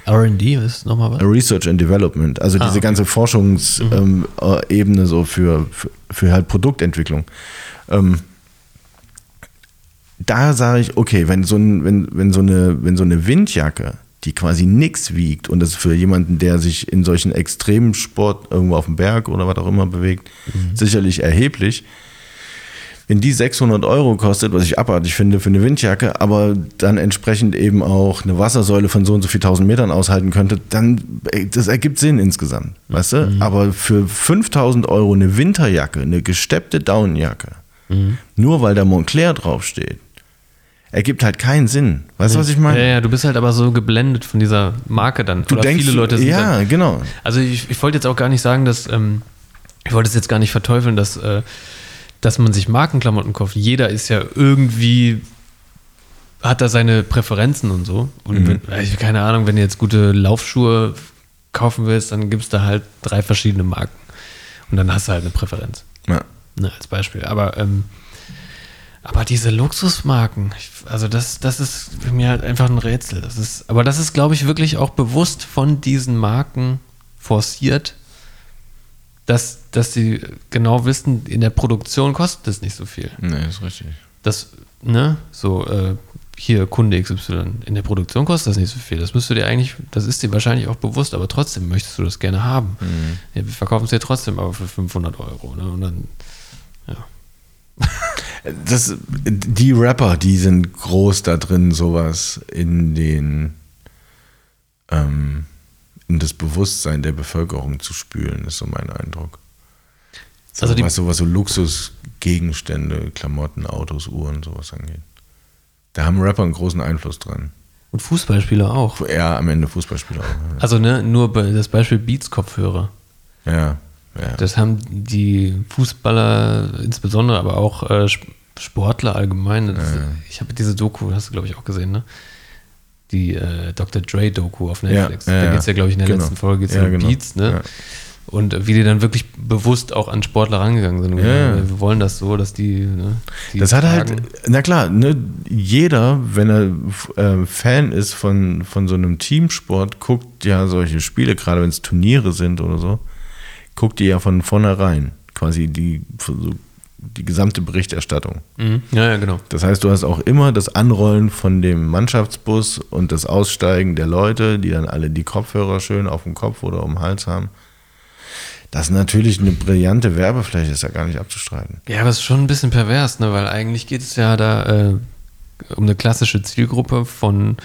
R&D ist nochmal was?
Research and Development, also diese
okay.
ganze Forschungsebene ähm, äh, so für, für, für halt Produktentwicklung. Ähm, da sage ich, okay, wenn so, ein, wenn, wenn, so eine, wenn so eine Windjacke, die quasi nichts wiegt und das ist für jemanden, der sich in solchen Extremsport irgendwo auf dem Berg oder was auch immer bewegt, sicherlich erheblich. Wenn die 600 Euro kostet, was ich abartig finde für eine Windjacke, aber dann entsprechend eben auch eine Wassersäule von so und so viel tausend Metern aushalten könnte, dann, ey, das ergibt Sinn insgesamt, weißt du? Aber für 5000 Euro eine Winterjacke, eine gesteppte Downjacke, nur weil da Montclair draufsteht, ergibt halt keinen Sinn. Weißt du, was ich meine?
Ja, ja, du bist halt aber so geblendet von dieser Marke dann.
Du denkst,
viele Leute sind
ja,
dann,
genau.
Also ich, ich wollte jetzt auch gar nicht sagen, dass, ähm, ich wollte es jetzt gar nicht verteufeln, dass, äh, dass man sich Markenklamotten kauft. Jeder ist ja irgendwie, hat da seine Präferenzen und so. Und wenn, ich, keine Ahnung, wenn du jetzt gute Laufschuhe kaufen willst, dann gibt es da halt drei verschiedene Marken. Und dann hast du halt eine Präferenz.
Ja.
Ne, als Beispiel. Aber, ähm, aber diese Luxusmarken, also das, das ist für mir halt einfach ein Rätsel. Das ist, aber das ist, glaube ich, wirklich auch bewusst von diesen Marken forciert, dass, dass sie genau wissen, in der Produktion kostet es nicht so viel.
Nee, ist richtig.
Das, ne, so, äh, hier Kunde XY, in der Produktion kostet das nicht so viel. Das müsst du dir eigentlich, das ist dir wahrscheinlich auch bewusst, aber trotzdem möchtest du das gerne haben. Ja, wir verkaufen es dir trotzdem aber für 500 Euro. Ne? Und dann, ja.
Das, die Rapper, die sind groß da drin, sowas in den ähm, in das Bewusstsein der Bevölkerung zu spülen, ist so mein Eindruck. So,
Also die-
was, so, was so Luxusgegenstände, Klamotten, Autos, Uhren, sowas angeht. Da haben Rapper einen großen Einfluss dran.
Und Fußballspieler auch.
Ja, am Ende Fußballspieler auch.
Also ne, nur bei das Beispiel Beats-Kopfhörer.
Ja, ja.
Das haben die Fußballer insbesondere, aber auch äh, Sportler allgemein. Das, Ich habe diese Doku, hast du glaube ich auch gesehen, ne? Die äh, Dr. Dre Doku auf Netflix.
Ja, ja,
da
ja.
geht es ja, glaube ich, in der
Genau.
letzten Folge geht's
Ja,
um
genau.
Beats, ne?
Ja.
Und äh, wie die dann wirklich bewusst auch an Sportler rangegangen sind.
Ja, ja.
Wir wollen das so, dass die. Ne, die
Das hat halt,
tragen.
na klar, ne, jeder, wenn er äh, Fan ist von, von so einem Teamsport, guckt ja solche Spiele, gerade wenn es Turniere sind oder so, guckt die ja von vornherein. Quasi die, so, die gesamte Berichterstattung.
Mhm. Ja, ja, genau.
Das heißt, du hast auch immer das Anrollen von dem Mannschaftsbus und das Aussteigen der Leute, die dann alle die Kopfhörer schön auf dem Kopf oder um den Hals haben. Das ist natürlich eine brillante Werbefläche, ist ja gar nicht abzustreiten.
Ja, aber es ist schon ein bisschen pervers, ne? weil eigentlich geht es ja da äh, um eine klassische Zielgruppe von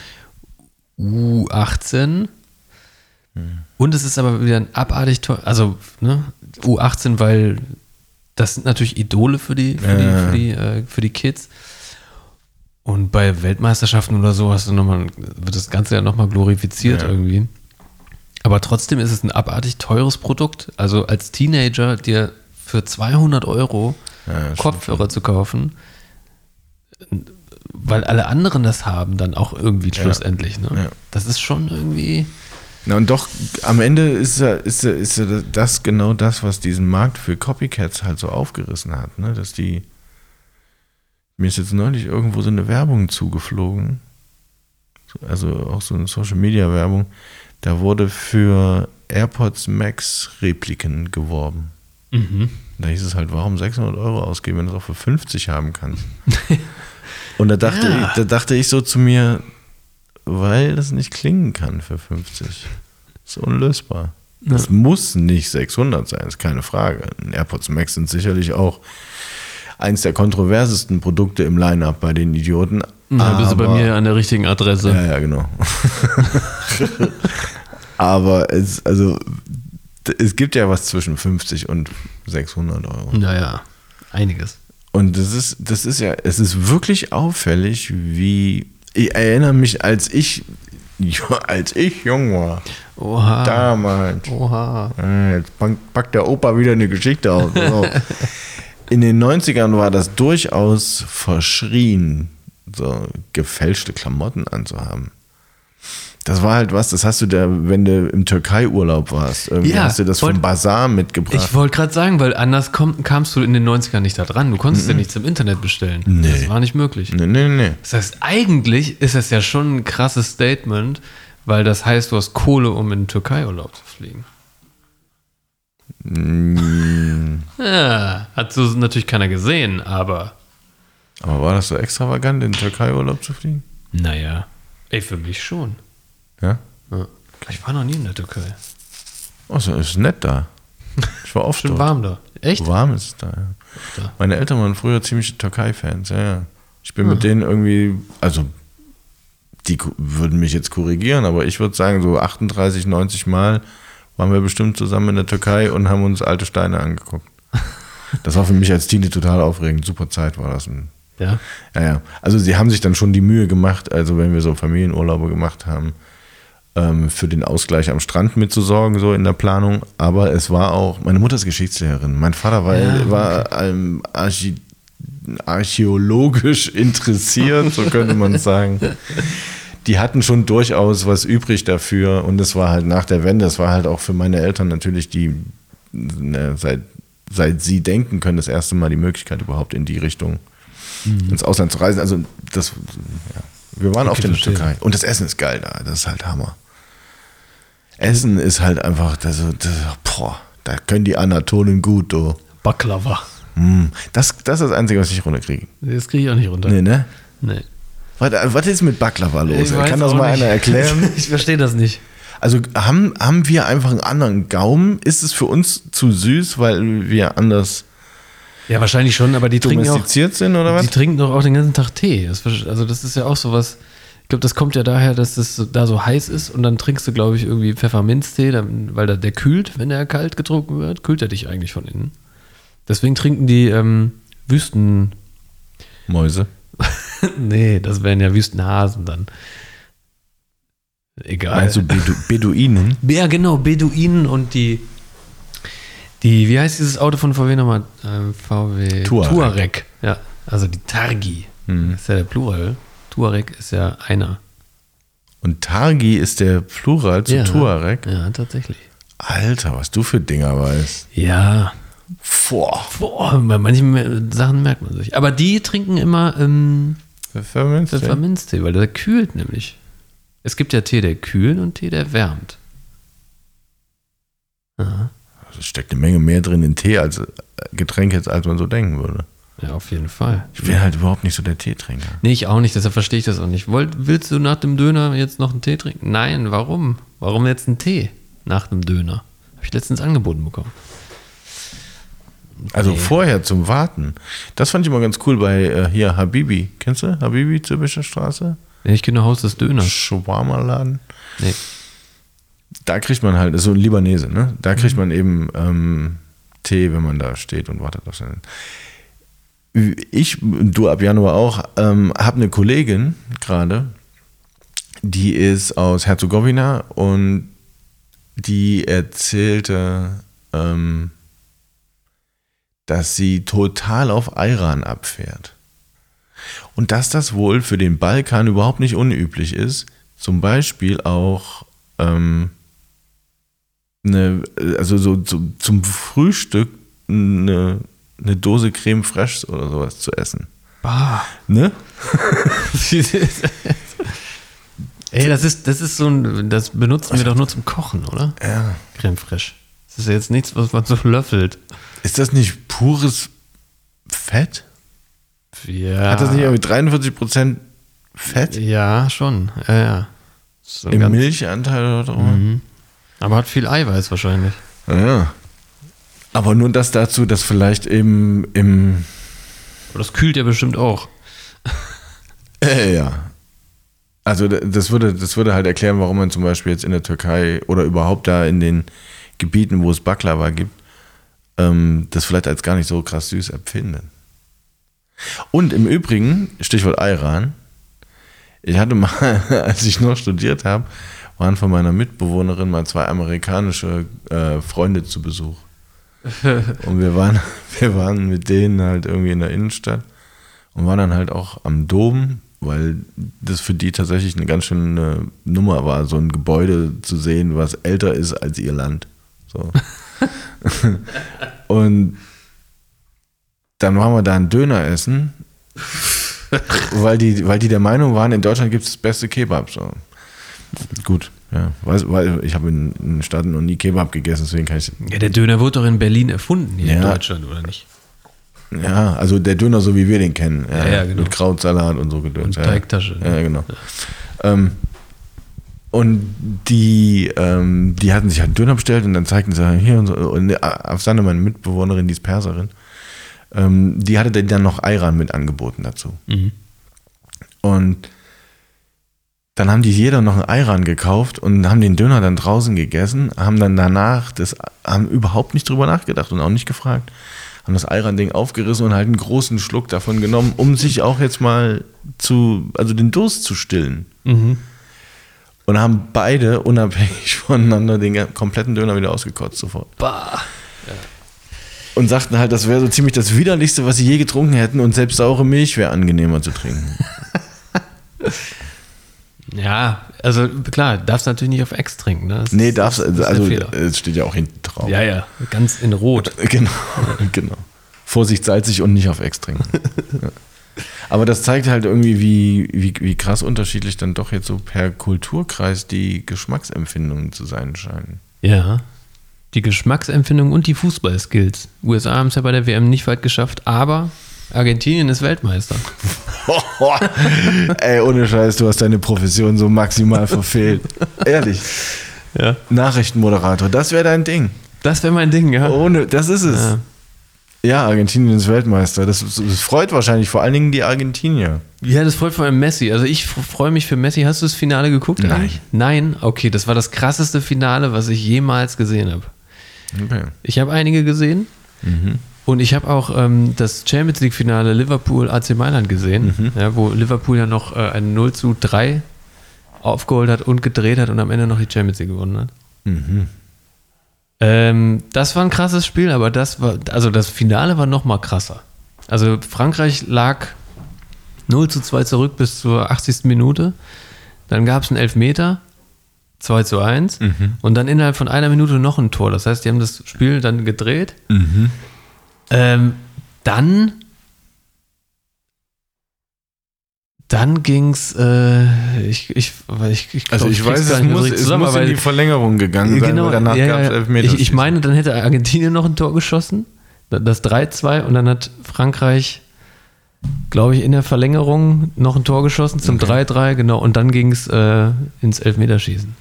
U18. Und es ist aber wieder ein abartig teuer, also ne, U18, weil das sind natürlich Idole für die, für die, für die, äh, für die Kids. Und bei Weltmeisterschaften oder so hast du noch mal, wird das Ganze ja nochmal glorifiziert
Ja.
irgendwie. Aber trotzdem ist es ein abartig teures Produkt. Also als Teenager dir für 200 Euro
Ja,
Kopfhörer zu kaufen, weil alle anderen das haben, dann auch irgendwie schlussendlich. Ne?
Ja.
Das ist schon irgendwie.
Na und doch, am Ende ist ja, ist, ja, ist das genau das, was diesen Markt für Copycats halt so aufgerissen hat, ne? Dass die. Mir ist jetzt neulich irgendwo so eine Werbung zugeflogen. So- Also auch so eine Social Media Werbung. Da wurde für AirPods Max Repliken geworben. Da hieß es halt, warum 600 Euro ausgeben, wenn du es auch für 50 haben kannst? Und da dachte,
Ja.
ich, da dachte ich so zu mir, weil das nicht klingen kann für 50. ist unlösbar. Das muss nicht 600 sein, ist keine Frage. AirPods Max sind sicherlich auch eins der kontroversesten Produkte im Line-Up bei den Idioten.
Da bist du bei mir an der richtigen Adresse.
ja, ja, genau. Aber es, also, es gibt ja was zwischen 50 und 600 Euro.
Naja, einiges.
Und das ist, das ist ja, es ist wirklich auffällig, wie, ich erinnere mich, als ich, als ich jung war,
Oha.
damals,
Oha.
jetzt pack- packt der Opa wieder eine Geschichte aus. So. In den 90ern war das durchaus verschrien, so gefälschte Klamotten anzuhaben. Das war halt was, das hast du da, wenn du im Türkei-Urlaub warst. Irgendwie
Ja,
hast du das vom
wollt-
Bazar mitgebracht.
Ich wollte gerade sagen, weil anders komm, kamst du in den 90ern nicht da dran. Du konntest ja nichts im Internet bestellen.
Nee.
Das war nicht möglich.
nee, nee, nee.
Das heißt, eigentlich ist das ja schon ein krasses Statement, weil das heißt, du hast Kohle, um in den Türkei-Urlaub zu fliegen.
Mm,
Ja, hat so natürlich keiner gesehen, aber
Aber war das so extravagant, in den Türkei-Urlaub zu fliegen?
naja, ey, für mich schon.
Ja?
Ja. Ich war noch nie in der Türkei.
Achso, ist nett da. Ich war oft
Schön
dort.
warm da. Echt?
Warm ist es da, ja.
Da.
Meine Eltern waren früher ziemliche Türkei-Fans, ja, ja. Ich bin mit denen irgendwie, also die würden mich jetzt korrigieren, aber ich würde sagen, so 38, 90 Mal waren wir bestimmt zusammen in der Türkei und haben uns alte Steine angeguckt. Das war für mich als Teenie total aufregend. Super Zeit war das. Und,
Ja.
ja, ja. Also sie haben sich dann schon die Mühe gemacht, also wenn wir so Familienurlaube gemacht haben, ähm, für den Ausgleich am Strand mitzusorgen, so in der Planung. Aber es war auch, meine Mutter ist Geschichtslehrerin, mein Vater war,
Ja,
war ähm, Archi archäologisch interessiert, so könnte man sagen. Die hatten schon durchaus was übrig dafür und das war halt nach der Wende, das war halt auch für meine Eltern natürlich die, ne, seit, seit sie denken können, das erste Mal die Möglichkeit überhaupt in die Richtung ins Ausland zu reisen. Also das, ja. wir waren
Okay,
der
verstehe.
Türkei und das Essen ist geil da, das ist halt Hammer. Essen ist halt einfach, das, das, boah, da können die Anatolen gut, du.
Baklava.
Mm, Das, das ist das Einzige, was ich runterkriege.
Das kriege ich auch nicht runter.
Nee, ne?
Nee.
Was, was ist mit Baklava los? Kann das mal
nicht.
einer erklären?
Ich verstehe das nicht.
Also haben, haben wir einfach einen anderen Gaumen? Ist es für uns zu süß, weil wir anders
Ja, wahrscheinlich schon, aber die trinken auch,
sind oder was?
die trinken doch auch den ganzen Tag Tee. Das, also das ist ja auch sowas. Ich glaube, das kommt ja daher, dass das so, da so heiß ist und dann trinkst du, glaube ich, irgendwie Pfefferminztee, dann, weil da, der kühlt, wenn der kalt getrunken wird, kühlt er dich eigentlich von innen. Deswegen trinken die ähm, Wüsten.
Mäuse.
nee, das wären ja Wüstenhasen dann. Egal.
Du Bedu Beduinen?
Ja, genau, Beduinen und die. Die, wie heißt dieses Auto von VW nochmal? Ähm, VW
Touareg.
Touareg. Ja, also die Targi.
Mhm.
Das ist ja der Plural. Touareg ist ja einer.
Und Targi ist der Plural zu
ja.
Tuareg.
Ja, tatsächlich.
Alter, was du für Dinger weißt.
Ja.
Boah.
Boah, bei manchen Sachen merkt man sich. Aber die trinken immer ähm,
Pfefferminz?
Pfefferminztee, weil der kühlt nämlich. Es gibt ja Tee, der kühlt und Tee, der wärmt. Aha.
Also steckt eine Menge mehr drin in Tee als äh, Getränk jetzt, als man so denken würde.
Ja, auf jeden Fall.
Ich bin halt überhaupt nicht so der Teetrinker.
Nee, ich auch nicht, deshalb verstehe ich das auch nicht. Wollt, willst du nach dem Döner jetzt noch einen Tee trinken? Nein, warum? Warum jetzt einen Tee nach dem Döner? Habe ich letztens angeboten bekommen.
Also
Nee.
vorher zum Warten. Das fand ich immer ganz cool bei äh, hier Habibi. Kennst du Habibi, Zürbischer Straße?
Nee, ich kenne Haus des Döners.
Shawarma-Laden.
Nee.
Da kriegt man halt, so ein Libanese, ne? Da kriegt man eben ähm, Tee, wenn man da steht und wartet auf seinen. Ich, du ab Januar auch, ähm, habe eine Kollegin gerade, die ist aus Herzegowina und die erzählte, ähm, dass sie total auf Iran abfährt. Und dass das wohl für den Balkan überhaupt nicht unüblich ist, zum Beispiel auch ähm, eine, also so, so zum Frühstück eine, eine Dose Creme Fraiche oder sowas zu essen.
Bah.
Ne?
Ey, das ist, das ist so ein, das benutzen wir doch nur zum Kochen, oder?
Ja.
Creme fraiche. Das ist ja jetzt nichts, was man so löffelt.
Ist das nicht pures Fett?
Ja.
Hat das nicht irgendwie 43% Fett?
Ja, schon. Ja, ja. So
Im Milchanteil oder so?
Mhm. Aber hat viel Eiweiß wahrscheinlich.
Ja, ja. Aber nur das dazu, dass vielleicht eben im.
Aber das kühlt ja bestimmt auch.
Äh, ja. Also das würde, das würde halt erklären, warum man zum Beispiel jetzt in der Türkei oder überhaupt da in den Gebieten, wo es Baklava gibt, ähm, das vielleicht als gar nicht so krass süß empfindet. Und im Übrigen, Stichwort Iran, ich hatte mal, als ich noch studiert habe, waren von meiner Mitbewohnerin mal zwei amerikanische äh, Freunde zu Besuch. Und wir waren, wir waren mit denen halt irgendwie in der Innenstadt und waren dann halt auch am Dom, weil das für die tatsächlich eine ganz schöne Nummer war, so ein Gebäude zu sehen, was älter ist als ihr Land. So. und dann waren wir da einen Döner essen, weil die, weil die der Meinung waren, in Deutschland gibt es das beste Kebab. So. Gut, ja. Weiß, weil ich habe in, in den Staaten noch nie Kebab gegessen, deswegen kann ich.
Ja, der Döner wurde doch in Berlin erfunden, hier in
Ja.
Deutschland, oder nicht?
Ja, also der Döner, so wie wir den kennen.
Ja, ja, genau.
Mit Krautsalat und so gedöns.
Und
ja.
Teigtasche.
Ja, genau. Ähm, und die, ähm, die hatten sich halt einen Döner bestellt und dann zeigten sie hier und so. Und Afsane, meine Mitbewohnerin, die ist Perserin, ähm, die hatte dann noch Ayran mit angeboten dazu.
Mhm.
Und dann haben die jeder noch einen Ayran gekauft und haben den Döner dann draußen gegessen, haben dann danach das, haben überhaupt nicht drüber nachgedacht und auch nicht gefragt, haben das Ayran-Ding aufgerissen und halt einen großen Schluck davon genommen, um sich auch jetzt mal zu, also den Durst zu stillen.
Mhm.
Und haben beide unabhängig voneinander den kompletten Döner wieder ausgekotzt sofort.
Bah.
Und sagten halt, das wäre so ziemlich das widerlichste, was sie je getrunken hätten und selbst saure Milch wäre angenehmer zu trinken.
Ja, also klar, darfst natürlich nicht auf Ex trinken. Ne? Das
Nee,
ist-
darfst, also
Fehler.
es steht ja auch hinten drauf.
Ja, ja, ganz in Rot.
Genau, genau. Vorsicht salzig und nicht auf Ex trinken. ja. Aber das zeigt halt irgendwie, wie, wie, wie krass unterschiedlich dann doch jetzt so per Kulturkreis die Geschmacksempfindungen zu sein scheinen.
Ja. Die Geschmacksempfindung und die Fußballskills. USA haben es ja bei der WM nicht weit geschafft, aber Argentinien ist Weltmeister.
Ey, ohne Scheiß, du hast deine Profession so maximal verfehlt. Ehrlich.
Ja.
Nachrichtenmoderator, das wäre dein Ding.
Das wäre mein Ding, ja.
Ohne, das ist es.
Ja.
Ja, Argentinien ist Weltmeister. Das, das freut wahrscheinlich vor allen Dingen die Argentinier.
Ja, das freut vor allem Messi. Also ich freue mich für Messi. Hast du das Finale geguckt?
Nein.
eigentlich? Nein? Okay, das war das krasseste Finale, was ich jemals gesehen habe.
Okay.
Ich habe einige gesehen und ich habe auch ähm, das Champions League Finale Liverpool AC Mailand gesehen, ja, wo Liverpool ja noch äh, ein 0 zu 3 aufgeholt hat und gedreht hat und am Ende noch die Champions League gewonnen hat. Ähm, das war ein krasses Spiel, aber das war, also das Finale war noch mal krasser. Also Frankreich lag 0 zu 2 zurück bis zur 80. Minute. Dann gab es einen Elfmeter, 2 zu 1. Und dann innerhalb von einer Minute noch ein Tor. Das heißt, die haben das Spiel dann gedreht. Ähm, dann dann ging's, äh, ich, ich, ich, ich,
Also
glaub,
ich
krieg's
weiß, es
so
muss,
richtig
es
zusammen,
muss in die Verlängerung gegangen sein,
genau,
danach
ja,
gab es. Elfmeter.
Ich, ich meine, dann hätte Argentinien noch ein Tor geschossen, das 3-2 und dann hat Frankreich, glaube ich, in der Verlängerung noch ein Tor geschossen zum 3-3, genau, und dann ging es äh, ins Elfmeterschießen.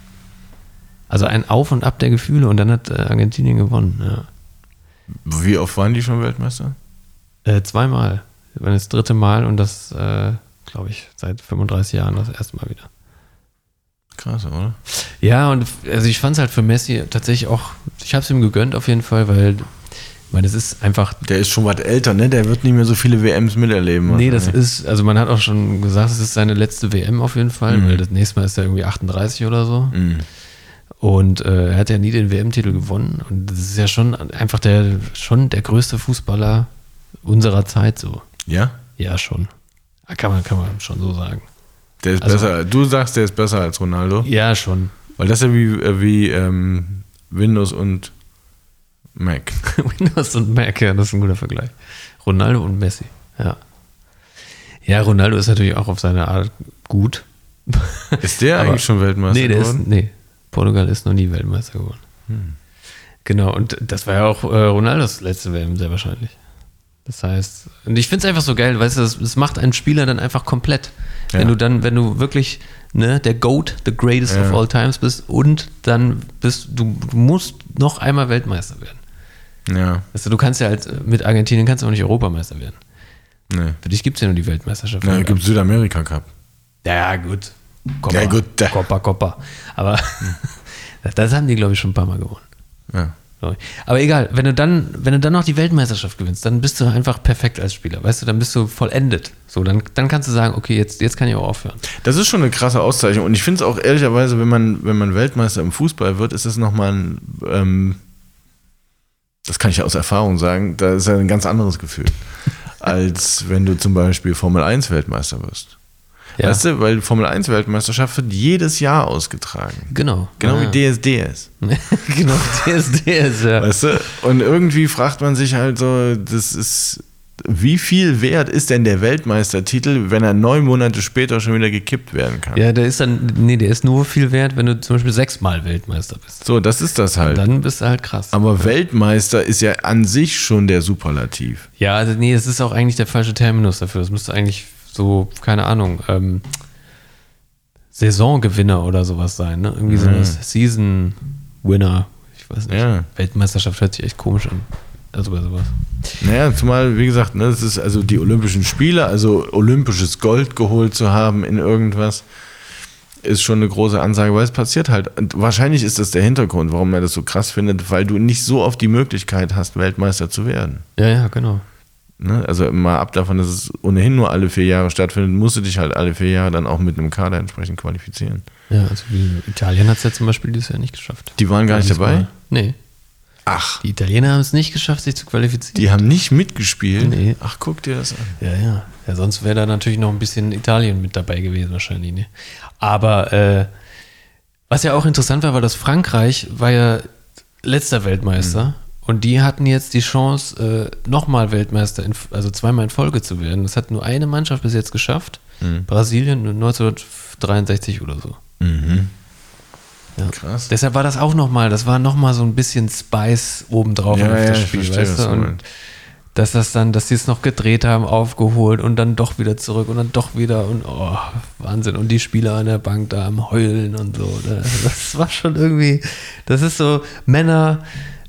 Also ein Auf und Ab der Gefühle und dann hat äh, Argentinien gewonnen, ja.
Wie oft waren die schon Weltmeister?
Äh, zweimal. Das war das dritte Mal und das, äh, glaube ich, seit 35 Jahren das erste Mal wieder.
Krass, oder?
Ja, und also ich fand es halt für Messi tatsächlich auch, ich habe es ihm gegönnt auf jeden Fall, weil, ich meine, es ist einfach
Der ist schon was älter, ne? Der wird nicht mehr so viele WMs miterleben.
Nee, das ist, also man hat auch schon gesagt, es ist seine letzte WM auf jeden Fall,
Mhm.
weil das nächste Mal ist er irgendwie 38 oder so.
Mhm.
Und äh, er hat ja nie den WM-Titel gewonnen. Und das ist ja schon einfach der, schon der größte Fußballer unserer Zeit so.
Ja?
Ja, schon. Kann man, kann man schon so sagen.
Der ist
Also-
besser. Du sagst, der ist besser als Ronaldo?
Ja, schon.
Weil das ist ja wie, äh, wie ähm, Windows und Mac.
Windows und Mac, ja, das ist ein guter Vergleich. Ronaldo und Messi, ja. Ja, Ronaldo ist natürlich auch auf seine Art gut.
Ist der
Aber-
eigentlich schon Weltmeister
nee, der
geworden?
ist, nee, Portugal ist noch nie Weltmeister geworden.
Hm.
Genau, und das war ja auch äh, Ronaldos letzte WM sehr wahrscheinlich. Das heißt, und ich finde es einfach so geil, weißt du, das macht einen Spieler dann einfach komplett.
Ja.
Wenn du dann, wenn du wirklich ne, der GOAT, the greatest
Ja.
of all times bist und dann bist du, du musst noch einmal Weltmeister werden.
Ja,
Weißt du, du kannst ja halt mit Argentinien kannst du auch nicht Europameister werden.
nee.
Für dich gibt es ja nur die Weltmeisterschaft.
Na, gibt Südamerika Cup.
ja, gut. Copa,
Ja, gut,
Copa, Copa. Aber das, das haben die, glaube ich, schon ein paar Mal gewonnen.
Ja.
Aber egal, wenn du dann, wenn du dann noch die Weltmeisterschaft gewinnst, dann bist du einfach perfekt als Spieler. Weißt du, dann bist du vollendet. So, dann, dann kannst du sagen, okay, jetzt, jetzt kann ich auch aufhören.
Das ist schon eine krasse Auszeichnung. Und ich finde es auch ehrlicherweise, wenn man, wenn man Weltmeister im Fußball wird, ist es nochmal ein, ähm, das kann ich ja aus Erfahrung sagen, da ist ja ein ganz anderes Gefühl, als wenn du zum Beispiel Formel 1 Weltmeister wirst.
Ja.
Weißt du, weil Formel 1 Weltmeisterschaft wird jedes Jahr ausgetragen.
Genau.
Genau
ja.
wie DSDS.
genau, DSDS, ja.
Weißt du? Und irgendwie fragt man sich halt so, das ist, wie viel wert ist denn der Weltmeistertitel, wenn er neun Monate später schon wieder gekippt werden kann?
Ja, der ist dann, nee, der ist nur viel wert, wenn du zum Beispiel sechsmal Weltmeister bist.
So, das ist das halt.
Dann bist du halt krass.
Aber Weltmeister ist ja an sich schon der Superlativ.
Ja, also nee, das ist auch eigentlich der falsche Terminus dafür. Das müsste eigentlich so, keine Ahnung, ähm, Saisongewinner oder sowas sein, ne? Irgendwie so ein Season Winner. Ich weiß nicht.
Ja.
Weltmeisterschaft hört sich echt komisch an. Also bei sowas.
Naja, zumal, wie gesagt, ne, das ist also die Olympischen Spiele, also olympisches Gold geholt zu haben in irgendwas, ist schon eine große Ansage, weil es passiert halt. Und wahrscheinlich ist das der Hintergrund, warum er das so krass findet, weil du nicht so oft die Möglichkeit hast, Weltmeister zu werden.
Ja, ja, genau.
Ne? Also mal ab davon, dass es ohnehin nur alle vier Jahre stattfindet, musst du dich halt alle vier Jahre dann auch mit einem Kader entsprechend qualifizieren.
Ja, also wie Italien hat es ja zum Beispiel dieses Jahr nicht geschafft.
Die waren gar nicht dabei?
Nee.
Ach,
Die Italiener haben es nicht geschafft, sich zu qualifizieren.
die haben nicht mitgespielt?
Nee.
Ach, guck dir das an.
Ja, ja. Ja, sonst wäre da natürlich noch ein bisschen Italien mit dabei gewesen, wahrscheinlich. Ne? Aber äh, was ja auch interessant war, war, dass Frankreich war ja letzter Weltmeister und die hatten jetzt die Chance, äh, nochmal Weltmeister, in, also zweimal in Folge zu werden. Das hat nur eine Mannschaft bis jetzt geschafft. Brasilien 1963 oder so. Ja.
Krass.
Deshalb war das auch nochmal, das war nochmal so ein bisschen Spice obendrauf
Ja,
auf
ja,
das
ich
Spiel,
verstehe,
weißt du? Und dass das dann, dass sie es noch gedreht haben, aufgeholt und dann doch wieder zurück und dann doch wieder und oh, Wahnsinn. Und die Spieler an der Bank da am Heulen und so. ne? Das war schon irgendwie, das ist so Männer,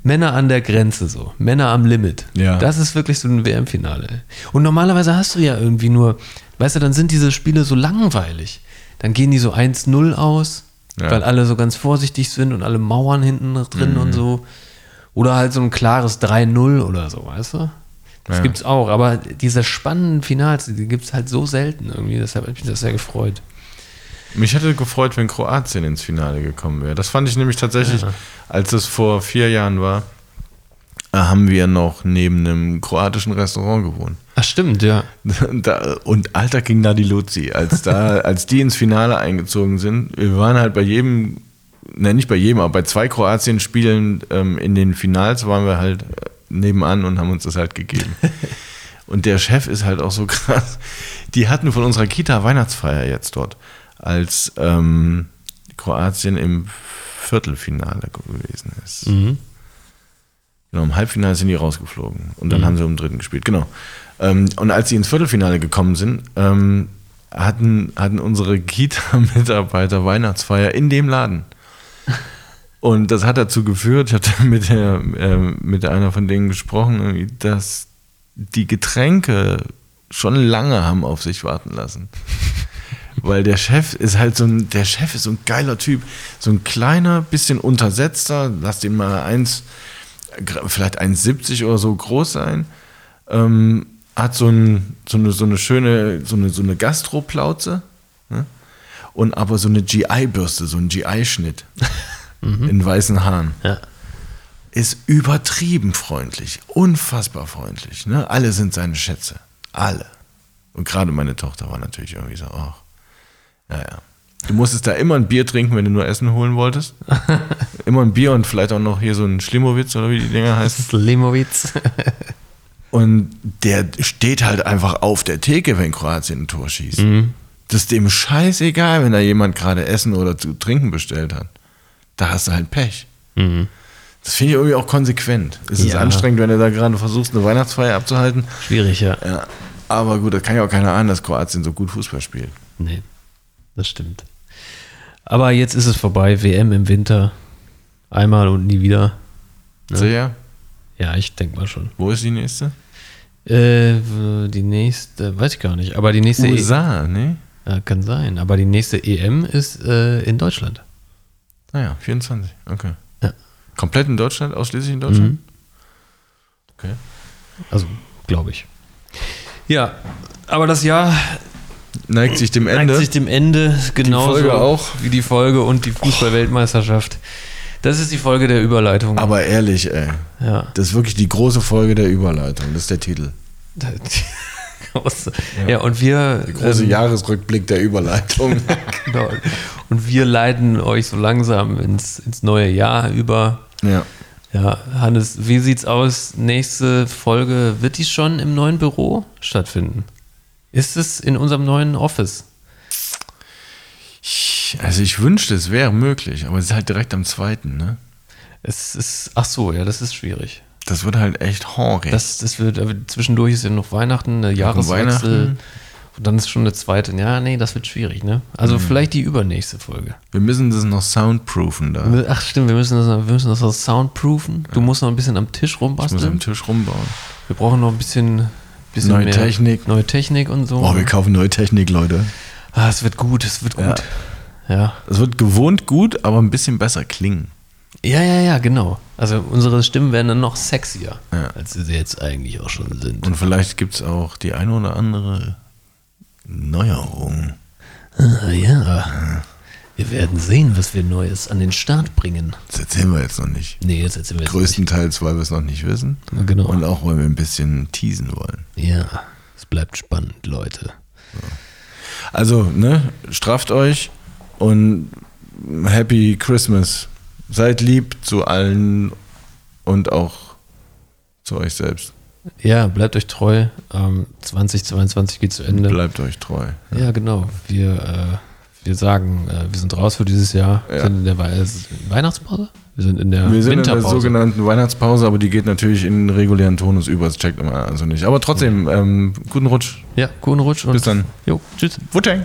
Männer an der Grenze so, Männer am Limit.
Ja.
Das ist wirklich so ein WM-Finale. Und normalerweise hast du ja irgendwie nur, weißt du, dann sind diese Spiele so langweilig. Dann gehen die so 1-0 aus,
Ja.
weil alle so ganz vorsichtig sind und alle Mauern hinten drin
Mhm.
und so. Oder halt so ein klares 3-0 oder so, weißt du? Das
Ja.
gibt's auch, aber diese spannenden Finals, die gibt's halt so selten irgendwie, deshalb hat mich das sehr gefreut.
Mich hätte gefreut, wenn Kroatien ins Finale gekommen wäre. Das fand ich nämlich tatsächlich, als es vor vier Jahren war, äh, haben wir noch neben einem kroatischen Restaurant gewohnt.
Ach stimmt, ja.
Da, und Alter ging da die Luzi, als, da, als die ins Finale eingezogen sind. Wir waren halt bei jedem, ne, nicht bei jedem, aber bei zwei Kroatien-Spielen ähm, in den Finals waren wir halt äh, nebenan und haben uns das halt gegeben. Und der Chef ist halt auch so krass. Die hatten von unserer Kita Weihnachtsfeier jetzt dort, als ähm, Kroatien im Viertelfinale gewesen ist.
Mhm.
Genau, im Halbfinale sind die rausgeflogen und dann haben sie um den dritten gespielt. Genau. Ähm, und als sie ins Viertelfinale gekommen sind, ähm, hatten, hatten unsere Kita-Mitarbeiter Weihnachtsfeier in dem Laden. Und das hat dazu geführt, ich hatte mit, der, äh, mit einer von denen gesprochen, dass die Getränke schon lange haben auf sich warten lassen. Weil der Chef ist halt so ein, der Chef ist so ein geiler Typ. So ein kleiner, bisschen untersetzter, lass den mal eins, vielleicht 1,70 oder so groß sein. Ähm, hat so, ein, so, eine, so eine schöne, so eine, so eine Gastroplauze. Ne? Und aber so eine GI-Bürste, so ein GI-Schnitt. in weißen Haaren.
Ja.
Ist übertrieben freundlich, unfassbar freundlich. Ne? Alle sind seine Schätze. Alle. Und gerade meine Tochter war natürlich irgendwie so, ach, ja, ja. Du musstest da immer ein Bier trinken, wenn du nur Essen holen wolltest. immer ein Bier und vielleicht auch noch hier so ein Schlimowitz oder wie die Dinger heißen.
Slimowitz.
Und der steht halt einfach auf der Theke, wenn Kroatien ein Tor schießt.
Mhm.
Das ist dem scheißegal, wenn da jemand gerade Essen oder zu trinken bestellt hat. Da hast du halt Pech. Das finde ich irgendwie auch konsequent. Es ist
Ja.
anstrengend, wenn du da gerade versuchst, eine Weihnachtsfeier abzuhalten.
Schwierig, ja.
Ja. Aber gut, das kann ja auch keiner ahnen, dass Kroatien so gut Fußball spielt.
Nee, das stimmt. Aber jetzt ist es vorbei. WM im Winter. Einmal und nie wieder.
Sehr.
Ja, ich denke mal schon.
Wo ist die nächste?
Äh, die nächste, weiß ich gar nicht. Aber die nächste
USA, ne?
E ja, kann sein. Aber die nächste EM ist äh, in Deutschland.
Naja, 24. Okay.
Ja.
Komplett in Deutschland? Ausschließlich in Deutschland?
Mhm.
Okay.
Also, glaube ich. Ja, aber das Jahr
Neigt sich dem Ende.
neigt sich dem Ende genauso
Folge auch.
wie die Folge und die Fußball-Weltmeisterschaft. Das ist die Folge der Überleitung.
Aber ehrlich, ey.
ja.
Das ist wirklich die große Folge der Überleitung. Das ist der Titel.
Große- ja, und wir
Der große
ähm,
Jahresrückblick der Überleitung.
genau. und wir leiten euch so langsam ins, ins neue Jahr über.
ja.
Ja, Hannes, wie sieht's aus? Nächste Folge, wird die schon im neuen Büro stattfinden? Ist es in unserem neuen Office?
Ich- Also ich wünschte, es wäre möglich, aber es ist halt direkt am zweiten, ne?
Es ist, ach so, ja, das ist schwierig.
Das wird halt echt horrig.
Das, das wird, zwischendurch ist ja noch Weihnachten, eine Jahreswechsel.
Weihnachten.
Und dann ist schon eine zweite. Ja, nee, das wird schwierig, ne? Also vielleicht die übernächste Folge.
Wir müssen das noch soundproofen da.
Ach stimmt, wir müssen das, wir müssen das noch soundproofen. Du musst noch ein bisschen am Tisch
Ich muss am
rumbasteln.
Tisch rumbauen.
Wir brauchen noch ein bisschen, bisschen
Neue
mehr
Technik.
Neue Technik und so.
Oh, wir kaufen neue Technik, Leute.
ah, es wird gut, es wird
Ja.
gut. Ja.
Es wird gewohnt gut, aber ein bisschen besser klingen.
Ja, ja, ja, genau. Also unsere Stimmen werden dann noch sexier,
Ja.
als sie jetzt eigentlich auch schon sind.
Und vielleicht gibt es auch die eine oder andere Neuerung.
Ah, ja. Wir werden sehen, was wir Neues an den Start bringen.
Das erzählen wir jetzt noch nicht.
Nee, jetzt erzählen wir jetzt
Größtenteils, weil wir es noch nicht wissen.
nicht. Genau.
Und auch, weil wir ein bisschen teasen wollen.
ja, es bleibt spannend, Leute.
Also, ne, strafft euch und Happy Christmas. Seid lieb zu allen und auch zu euch selbst.
Ja, bleibt euch treu. Ähm, 2022 geht zu Ende.
Bleibt euch treu.
Ja, genau. Wir, äh, wir sagen, äh, wir sind raus für dieses Jahr. Wir
Ja.
sind in der Wei- Weihnachtspause? Wir sind in der
Wir sind in der
Winterpause.
sogenannten Weihnachtspause, aber die geht natürlich in regulären Tonus über. Das checkt immer also nicht. Aber trotzdem, ähm, guten Rutsch.
ja, guten Rutsch und
Bis dann.
Jo, tschüss.
Wu-Tang.